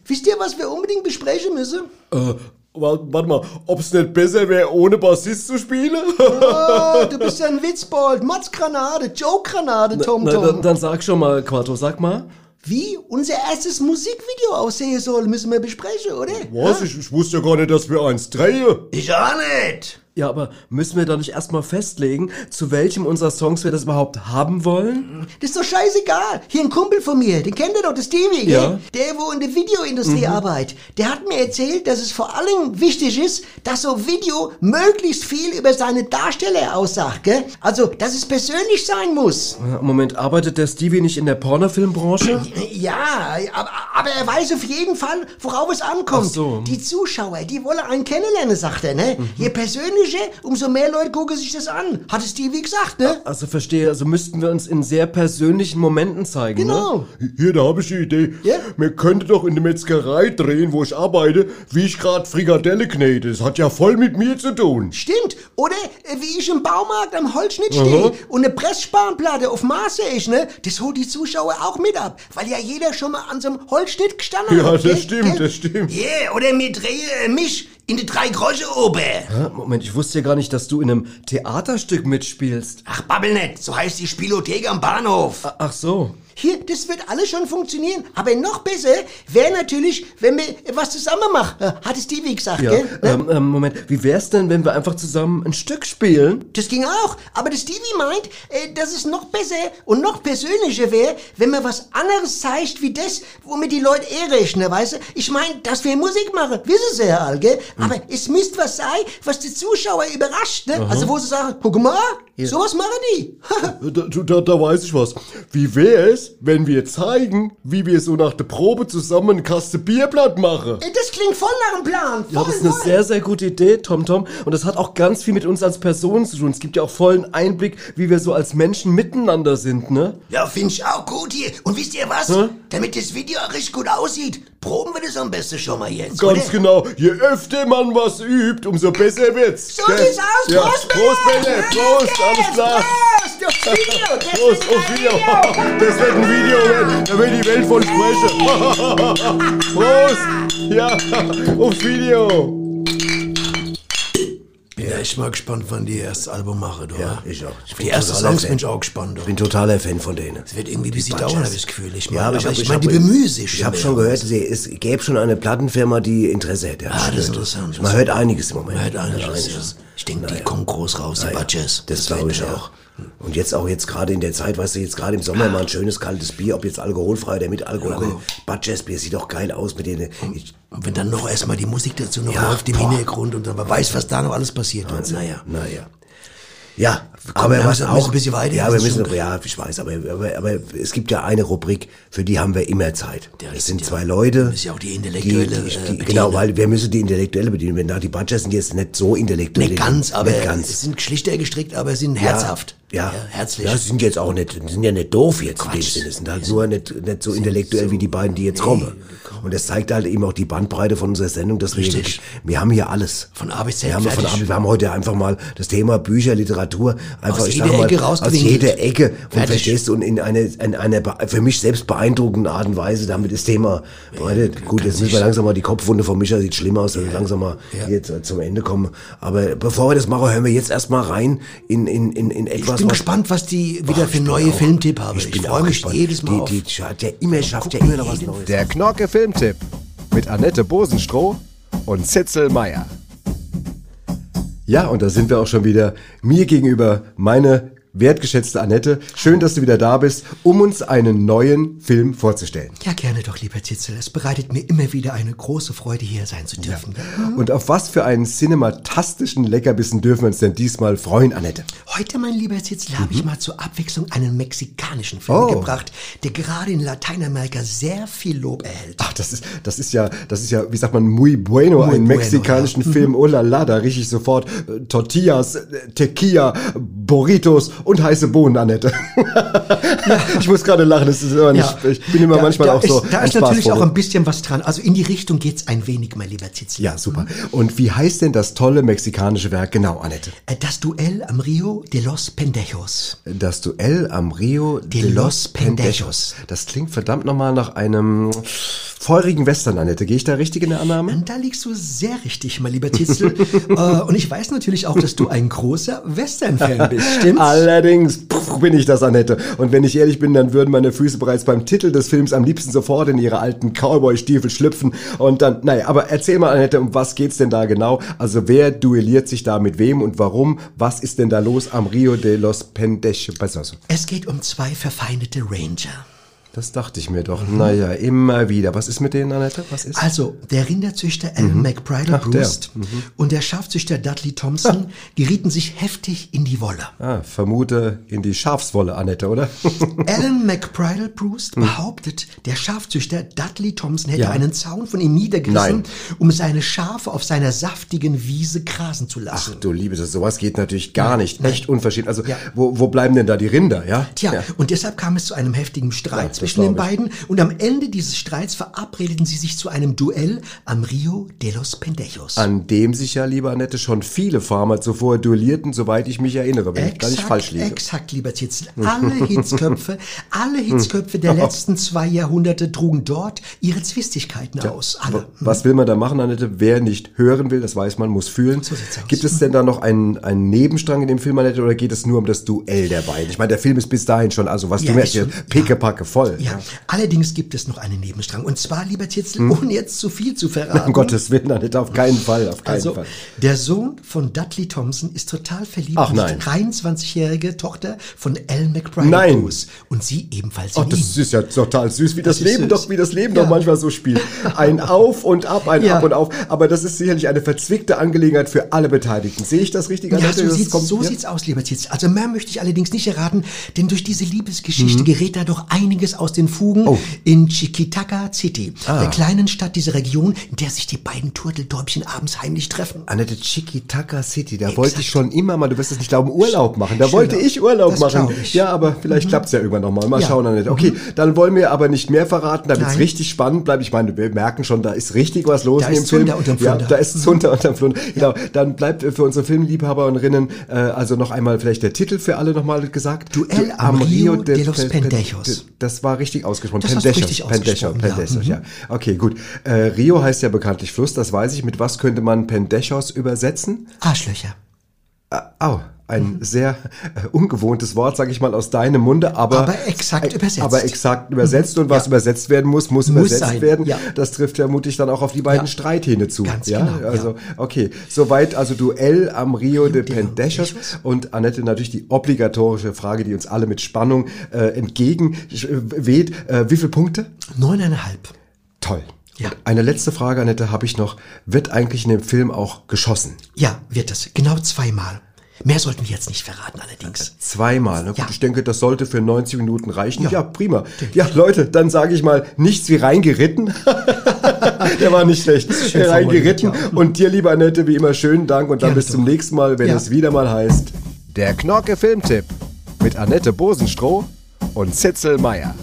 wisst ihr, was wir unbedingt besprechen müssen? äh, warte wart mal, ob's nicht besser wäre, ohne Bassist zu spielen? [LAUGHS] Oh, du bist ja ein Witzbold. Motzgranate, Joke-Granate, Tom Na, Tom. dann, dann sag schon mal, Quattro, sag mal. Wie unser erstes Musikvideo aussehen soll, müssen wir besprechen, oder? Was? Ich, ich wusste ja gar nicht, dass wir eins drehen. Ich auch nicht. Ja, aber müssen wir da nicht erstmal festlegen, zu welchem unserer Songs wir das überhaupt haben wollen? Das ist doch scheißegal. Hier ein Kumpel von mir, den kennt ihr doch, der Stevie, Ja. gell? Der, wo in der Videoindustrie arbeitet. Der hat mir erzählt, dass es vor allem wichtig ist, dass so Video möglichst viel über seine Darsteller aussagt, gell? Also, dass es persönlich sein muss. Moment, arbeitet der Stevie nicht in der Pornofilmbranche? [CLEARS THROAT] Ja, aber, aber er weiß auf jeden Fall, worauf es ankommt. Ach so. Die Zuschauer, die wollen einen kennenlernen, sagt er, ne? Je persönlicher, umso mehr Leute gucken sich das an. Hat es Stevie gesagt, ne? Also verstehe, also müssten wir uns in sehr persönlichen Momenten zeigen, Genau. Hier, da habe ich die Idee. Ja? Wir könnten doch in der Metzgerei drehen, wo ich arbeite, wie ich gerade Frikadelle knete. Das hat ja voll mit mir zu tun. Stimmt. Oder äh, wie ich im Baumarkt am Holzschnitt stehe und eine Pressspanplatte auf Maße ist, ne? Das holt die Zuschauer auch mit ab. Weil ja jeder schon mal an so einem Holzschnitt gestanden Ja, hat. das gell? stimmt, Gell? das stimmt. Yeah, oder mir drehe äh, mich in die drei Groschen oben. Ja, Moment, ich wusste ja gar nicht, dass du in einem Theaterstück mitspielst. Ach, babbel nicht. So heißt die Spielothek am Bahnhof. Ach so. Hier, das wird alles schon funktionieren. Aber noch besser wäre natürlich, wenn wir was zusammen machen. Äh, Hat es Stevie gesagt, Ja, gell? Ne? ähm, ähm, Moment, wie wär's denn, wenn wir einfach zusammen ein Stück spielen? Das ging auch. Aber der Stevie meint, äh, dass es noch besser und noch persönlicher wäre, wenn man was anderes zeigt wie das, womit die Leute eh rechnen, weißt du? Ich meine, dass wir Musik machen, wissen sie ja all, gell? Aber es müsste was sein, was die Zuschauer überrascht, ne? Also wo sie sagen, guck mal, sowas machen die. [LAUGHS] Da, da, da weiß ich was. Wie wär's, wenn wir zeigen, wie wir so nach der Probe zusammen ein Kaste Bierblatt machen? Das klingt voll nach einem Plan. Voll, Ja, das ist eine voll. sehr, sehr gute Idee, Tom Tom. Und das hat auch ganz viel mit uns als Personen zu tun. Es gibt ja auch vollen Einblick, wie wir so als Menschen miteinander sind, ne? Ja, finde ich auch gut hier. Und wisst ihr was? Damit das Video auch richtig gut aussieht, proben wir das am besten schon mal jetzt, Ganz oder? genau. Je öfter man was übt, umso besser wird's. So sieht's aus. Ja. Prost, Prost. Bella. Prost, alles klar. Prost aufs Video. [LAUGHS] Das Prost, ein Video. Das wird ein Video. Da wird die Welt von sprechen. [LAUGHS] Prost. Ja, [LAUGHS] aufs Video. Bin ja echt mal gespannt, wann die erst Album machen, du. Ja, ich auch. Ich Die totaler Songs Fan. bin ich auch gespannt. Ich bin totaler Fan von denen. Es wird irgendwie ein bisschen dauern, habe ich das Gefühl. Ich meine, Ja, aber aber ich, ich, hab- meine, die bemühen sich. Ich habe schon gehört, sie- es gäbe schon eine Plattenfirma, die Interesse hätte. Ah, das ist interessant. Man hört einiges im Moment. Man hört einiges. Ich denke, die kommen groß raus, die Budgets. Das glaube ich auch. Und jetzt auch jetzt gerade in der Zeit, weißt du, jetzt gerade im Sommer mal ein schönes kaltes Bier, ob jetzt alkoholfrei oder mit Alkohol. Budgets-Bier sieht doch geil aus mit denen. Ich, Und wenn dann noch erstmal die Musik dazu noch Ja, läuft im boah. Hintergrund und dann man weiß, was da noch alles passiert wird. Naja. naja. Ja, Aber was langsam auch, ein bisschen weiter. ja, das wir müssen, schon- ja, ich weiß, aber, aber, aber es gibt ja eine Rubrik, für die haben wir immer Zeit. Das sind zwei Leute. ist ja auch die intellektuelle, die, äh, die. Genau, weil wir müssen die Intellektuelle bedienen. Wenn da die Butcher sind jetzt nicht so intellektuell. Nicht ganz, aber nicht ganz. es sind schlichter gestrickt, aber sind herzhaft. Ja, herzlich. Ja, sie sind jetzt auch nicht, die sind ja nicht doof jetzt in dem Quatsch. Sinne. Sind halt nur nicht, nicht so intellektuell wie die beiden, die jetzt kommen. Und das zeigt halt eben auch die Bandbreite von unserer Sendung, dass wir, Richtig. wirklich- wir haben hier alles. Von A bis Z Wir haben, von. A bis- wir haben heute einfach mal das Thema Bücher, Literatur, einfach, Aus ich jeder mal, Ecke aus jeder Ecke. Und Fertig. verstehst du, und in eine, in einer für mich selbst beeindruckenden Art und Weise damit das Thema bereitet. Gut, jetzt müssen wir langsam mal, die Kopfwunde von Micha sieht schlimm aus, wenn wir langsam mal jetzt äh, zum Ende kommen. Aber bevor wir das machen, hören wir jetzt erstmal rein in, in, in, in etwas, Ich bin was- gespannt, was die wieder Oh, für ich bin neue auch- Filmtipp haben. Ich, Ich, bin freue mich gespannt. jedes Mal die, auf. Die, die hat ja immer, schafft ja immer noch was Neues. Der Knorke Filmtipp mit Annette Bosenstroh und Zitzel Meyer. Ja, und da sind wir auch schon wieder mir gegenüber, meine wertgeschätzte Annette. Schön, dass du wieder da bist, um uns einen neuen Film vorzustellen. Ja, gerne doch, lieber Zitzel. Es bereitet mir immer wieder eine große Freude, hier sein zu dürfen. Und auf was für einen cinematastischen Leckerbissen dürfen wir uns denn diesmal freuen, Annette? Heute, mein lieber Zitzel, habe ich mal zur Abwechslung einen mexikanischen Film Oh. gebracht, der gerade in Lateinamerika sehr viel Lob erhält. Ach, das ist, das ist ja, das ist ja, wie sagt man, muy bueno, Muy einen bueno, mexikanischen ja. Film. Oh la la, da riech ich sofort äh, Tortillas, äh, Tequila, Burritos und heiße Bohnen, Annette. [LAUGHS] ich muss gerade lachen, das ist immer nicht, ich bin immer Ja, manchmal da auch so Ist, da ein ist natürlich auch ein bisschen was dran. Also in die Richtung geht's ein wenig, mein lieber Zitzel. Ja, super. Und wie heißt denn das tolle mexikanische Werk genau, Annette? Äh, Das Duell am Rio de los Pendejos. Das Duell am Rio de, los Pendejos. Das klingt verdammt nochmal nach einem feurigen Western, Annette. Gehe ich da richtig in der Annahme? Und da liegst du sehr richtig, mein lieber Zitzel. [LAUGHS] äh, und ich weiß natürlich auch, dass du ein großer Western-Fan bist, stimmt's? Allerdings pff, bin ich das, Annette. Und wenn ich ehrlich bin, dann würden meine Füße bereits beim Titel des Films am liebsten sofort in ihre alten Cowboy-Stiefel schlüpfen. Und dann, naja, aber erzähl mal, Annette, um was geht's denn da genau? Also wer duelliert sich da mit wem und warum? Was ist denn da los am Rio de los Pendejos? Es geht um zwei verfeindete Ranger. Das dachte ich mir doch. Naja, immer wieder. Was ist mit denen, Annette? Was ist? Also, der Rinderzüchter Alan McBridle Ach, der. Brust und der Schafzüchter Dudley Thompson gerieten sich heftig in die Wolle. Ah, vermute in die Schafswolle, Annette, oder? [LAUGHS] Alan McBridle Brust behauptet, der Schafzüchter Dudley Thompson hätte Ja. einen Zaun von ihm niedergerissen, Nein. um seine Schafe auf seiner saftigen Wiese grasen zu Ach lassen. du liebe, das, sowas geht natürlich gar nicht. Nein. Echt unverschämt. Also, Ja. wo, wo bleiben denn da die Rinder, ja? Tja, Ja. und deshalb kam es zu einem heftigen Streit zwischen den beiden und am Ende dieses Streits verabredeten sie sich zu einem Duell am Rio de los Pendejos. An dem sich ja, liebe Annette, schon viele Farmer zuvor duellierten, soweit ich mich erinnere, wenn ich da nicht falsch liege. Exakt, lieber Zitzel. Alle Hitzköpfe, [LAUGHS] alle Hitzköpfe der letzten zwei Jahrhunderte trugen dort ihre Zwistigkeiten aus. Alle. Was will man da machen, Annette? Wer nicht hören will, das weiß man, muss fühlen. So. Gibt es denn da noch einen, einen Nebenstrang in dem Film, Annette, oder geht es nur um das Duell der beiden? Ich meine, der Film ist bis dahin schon, also was Ja, du mir ist schon- pickepacke voll. Ja, allerdings gibt es noch einen Nebenstrang. Und zwar, lieber Zitzel, ohne jetzt zu viel zu verraten. Um Hm? Gottes Willen, Annette, auf keinen Fall, auf keinen Also, Fall. der Sohn von Dudley Thompson ist total verliebt Ach, in die nein. 23-jährige Tochter von Alan McBride Nein. Bruce. Und sie ebenfalls Ach, in das ihn. ist ja total süß, wie das, Das Leben süß. doch, wie das Leben Ja. doch manchmal so spielt. Ein [LAUGHS] Auf und Ab, ein Ja. Ab und Auf. Aber das ist sicherlich eine verzwickte Angelegenheit für alle Beteiligten. Sehe ich das richtig, Ja, Annette? so, Das sieht's, kommt- so ja? sieht's aus, lieber Zitz. Also mehr möchte ich allerdings nicht erraten, denn durch diese Liebesgeschichte Mhm. gerät da doch einiges aus den Fugen Oh. in Chiquitaka City, Ah. der kleinen Stadt dieser Region, in der sich die beiden Turteldäubchen abends heimlich treffen. Annette Chiquitaka City, da Exakt. wollte ich schon immer mal, du wirst es nicht glauben, Urlaub machen. Da Schön, wollte ich Urlaub das machen. ich. Mhm. Ja, aber vielleicht klappt's ja irgendwann nochmal. Mal Ja. Mhm. schauen, Annette. Okay, dann wollen wir aber nicht mehr verraten, damit es richtig spannend bleibt. Ich meine, wir merken schon, da ist richtig was los Da in dem Film. Ja, da ist Zunder unterm Flunder. Genau, dann bleibt für unsere Filmliebhaberinnen äh, also noch einmal vielleicht der Titel für alle nochmal gesagt. Duell Du- am Rio de los Pe- Pe- Pendejos. Das war richtig ausgesprochen. Das du richtig ausgesprochen, ja. Pendejos, Mhm. ja. Okay, gut. Äh, Rio heißt ja bekanntlich Fluss, das weiß ich. Mit was könnte man Pendejos übersetzen? Arschlöcher. Au, ein sehr äh, ungewohntes Wort, sage ich mal, aus deinem Munde, aber, Aber exakt äh, übersetzt. Aber exakt übersetzt und was Ja. übersetzt werden muss, muss, Muss übersetzt sein, werden. ja. Das trifft vermutlich dann auch auf die beiden Ja. Streithähne zu. Ganz ja? genau. Also, okay. Soweit also Duell am Rio de. Pendejos. Und Annette, natürlich die obligatorische Frage, die uns alle mit Spannung äh, entgegenweht. Äh, wie viele Punkte? Neuneinhalb. Toll. Ja. Und eine letzte Frage, Annette, habe ich noch. Wird eigentlich in dem Film auch geschossen? Ja, wird es. Genau zweimal. Mehr sollten wir jetzt nicht verraten, allerdings. Zweimal. Na gut, Ja. ich denke, das sollte für 90 Minuten reichen. Ja, prima. Ja, Leute, dann sage ich mal, nichts wie reingeritten. [LAUGHS] Der war nicht schlecht. schön reingeritten. ja. Und dir, lieber Annette, wie immer schönen Dank und dann Gerne bis zum doch. nächsten Mal, wenn Ja. es wieder mal heißt. Der Knorke Filmtipp mit Annette Bosenstroh und Zitzel Meier.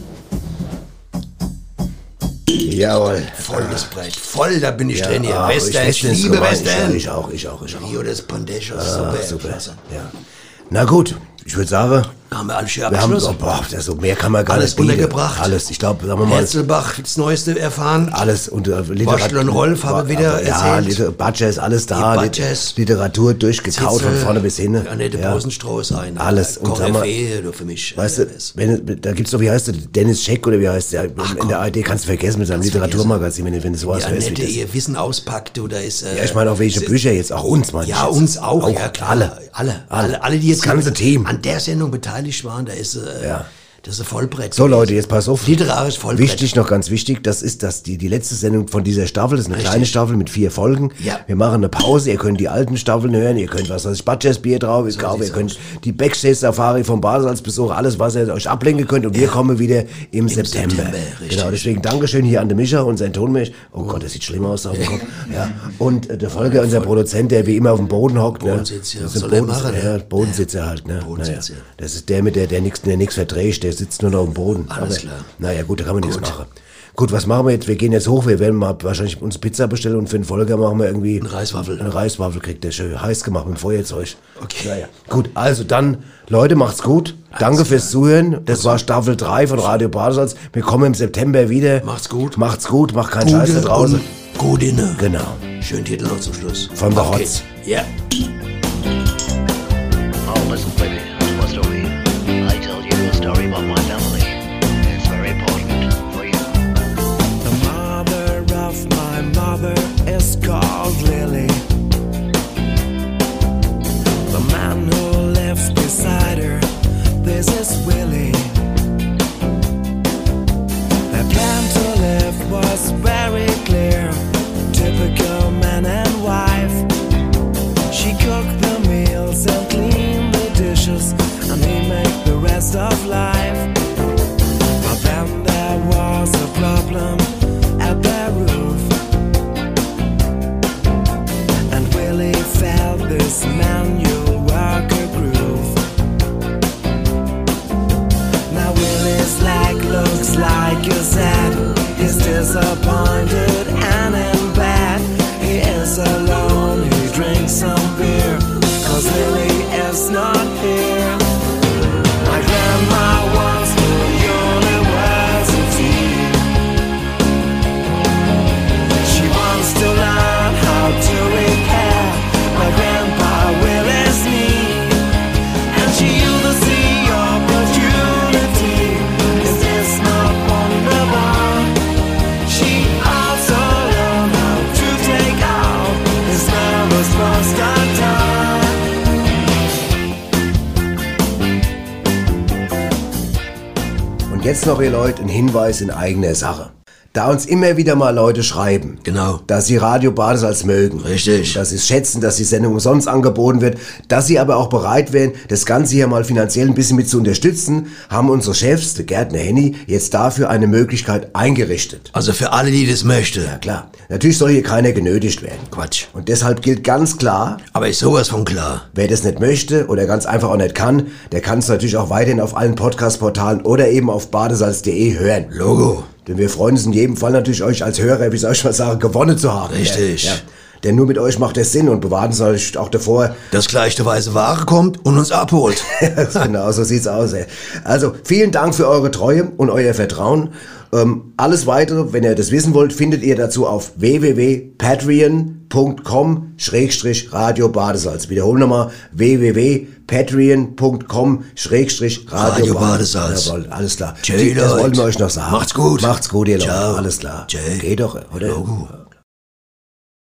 Jawohl. Voll das Brett. Voll, da bin ich drin hier. ach, Western, ich, Westerns liebe. Western. Ich auch, ich auch, ich auch. Rio des Pandechos, Ah, super, super. Ja. Na gut, ich würde sagen, Haben wir alles hier wir haben, abgeschlossen? oh, boah, das so mehr kann man gar Alles nicht bieten. untergebracht. Alles, ich glaube, sagen wir mal, Herzelbach, das Neueste erfahren. alles unter Waschel und Rolf haben wir wieder Ja, erzählt. Liter, Badger ist alles da. Badgers. Literatur durchgekaut von Zitzel, vorne bis hin. Annette Ja. Ist ein. Alles. Und Koryphäe, du für mich. Weißt äh, du, wenn, da gibt's doch, wie heißt der, Dennis Scheck oder wie heißt der? in der ARD kannst du vergessen mit seinem Literaturmagazin, wenn du, wenn du sowas. Annette wie das- ihr Wissen auspackt, da ist... Äh, Ja, ich meine auch welche Bücher jetzt, auch uns, meine Ja, uns auch, ja klar. alle. Alle, alle, alle, die jetzt Das ganze Team. an der Sendung beteiligt waren, da ist, äh, Ja. Das ist ein Vollbrett. So Leute, jetzt pass auf. Literarisch Vollbrett. Wichtig, noch ganz wichtig, das ist das, die, die letzte Sendung von dieser Staffel, das ist eine Richtig. kleine Staffel mit vier Folgen. Ja. Wir machen eine Pause, ihr könnt die alten Staffeln hören, ihr könnt was weiß ich, Badgers Bier drauf, ich glaube, ihr sieht's könnt die Backstage-Safari vom Basalzbesuch, alles, was ihr euch ablenken könnt und wir kommen wieder im, September. September, richtig. Genau, deswegen Dankeschön hier an den Micha und sein Tonmensch. Oh Gott, das sieht schlimm aus auf dem Kopf. [LAUGHS] Ja. Und äh, der Volker, unser Produzent, der wie immer auf dem Boden hockt. Ne? Bodensitz, ja. Das ist ein Soll er Bodens- machen, ja, ne? Bodensitzer halt. Ne? Bodensitz, naja. ja. Das ist der mit der, der nichts der nix verdreht, der sitzt nur noch dem Boden. Alles klar. Naja, gut, da kann man nichts machen. Gut, was machen wir jetzt? Wir gehen jetzt hoch, wir werden mal wahrscheinlich uns Pizza bestellen und für den Volker machen wir irgendwie... Eine Reiswaffel. Eine Reiswaffel kriegt der schön heiß gemacht mit dem Feuerzeug. Okay. Naja, gut, also dann, Leute, macht's gut. Danke fürs Zuhören. Das war Staffel 3 von Radio Badesalz. Wir kommen im September wieder. Macht's gut. Macht's gut, macht keinen Scheiß da draußen. gut inne. Genau. Schönen Titel noch zum Schluss. Von der. Hotz. Ja. Oh, is called Lily. The man who lives beside her, this is Willie. Their plan to live was very Ihr Leute, ein Hinweis in eigener Sache. Da uns immer wieder mal Leute schreiben, Genau. dass sie Radio Badesalz mögen, Richtig. dass sie es schätzen, dass die Sendung umsonst angeboten wird, dass sie aber auch bereit wären, das Ganze hier mal finanziell ein bisschen mit zu unterstützen, haben unsere Chefs, der Gärtner Henny, jetzt dafür eine Möglichkeit eingerichtet. Also für alle, die das möchten. Ja klar, natürlich soll hier keiner genötigt werden. Quatsch. Und deshalb gilt ganz klar, Aber ist sowas von klar. Wer das nicht möchte oder ganz einfach auch nicht kann, der kann es natürlich auch weiterhin auf allen Podcast-Portalen oder eben auf badesalz.de hören. Logo. Denn wir freuen uns in jedem Fall natürlich, euch als Hörer, wie soll ich mal sagen, gewonnen zu haben. Richtig. Ja, ja. Denn nur mit euch macht das Sinn und bewahren uns natürlich auch davor. Dass gleich der weiße Ware kommt und uns abholt. [LAUGHS] genau, so sieht's aus. Ey. Also, vielen Dank für eure Treue und euer Vertrauen. Ähm, alles weitere, wenn ihr das wissen wollt, findet ihr dazu auf www.patreon.com-radio Badesalz. Wiederholen nochmal www.patreon.com-radio Radio Badesalz. Jawohl, alles klar. Tschö, das Leute. wollten wir euch noch sagen. Macht's gut. Macht's gut, ihr Leute. Ciao. Alles klar. Tschö. Geht doch, oder? Logo.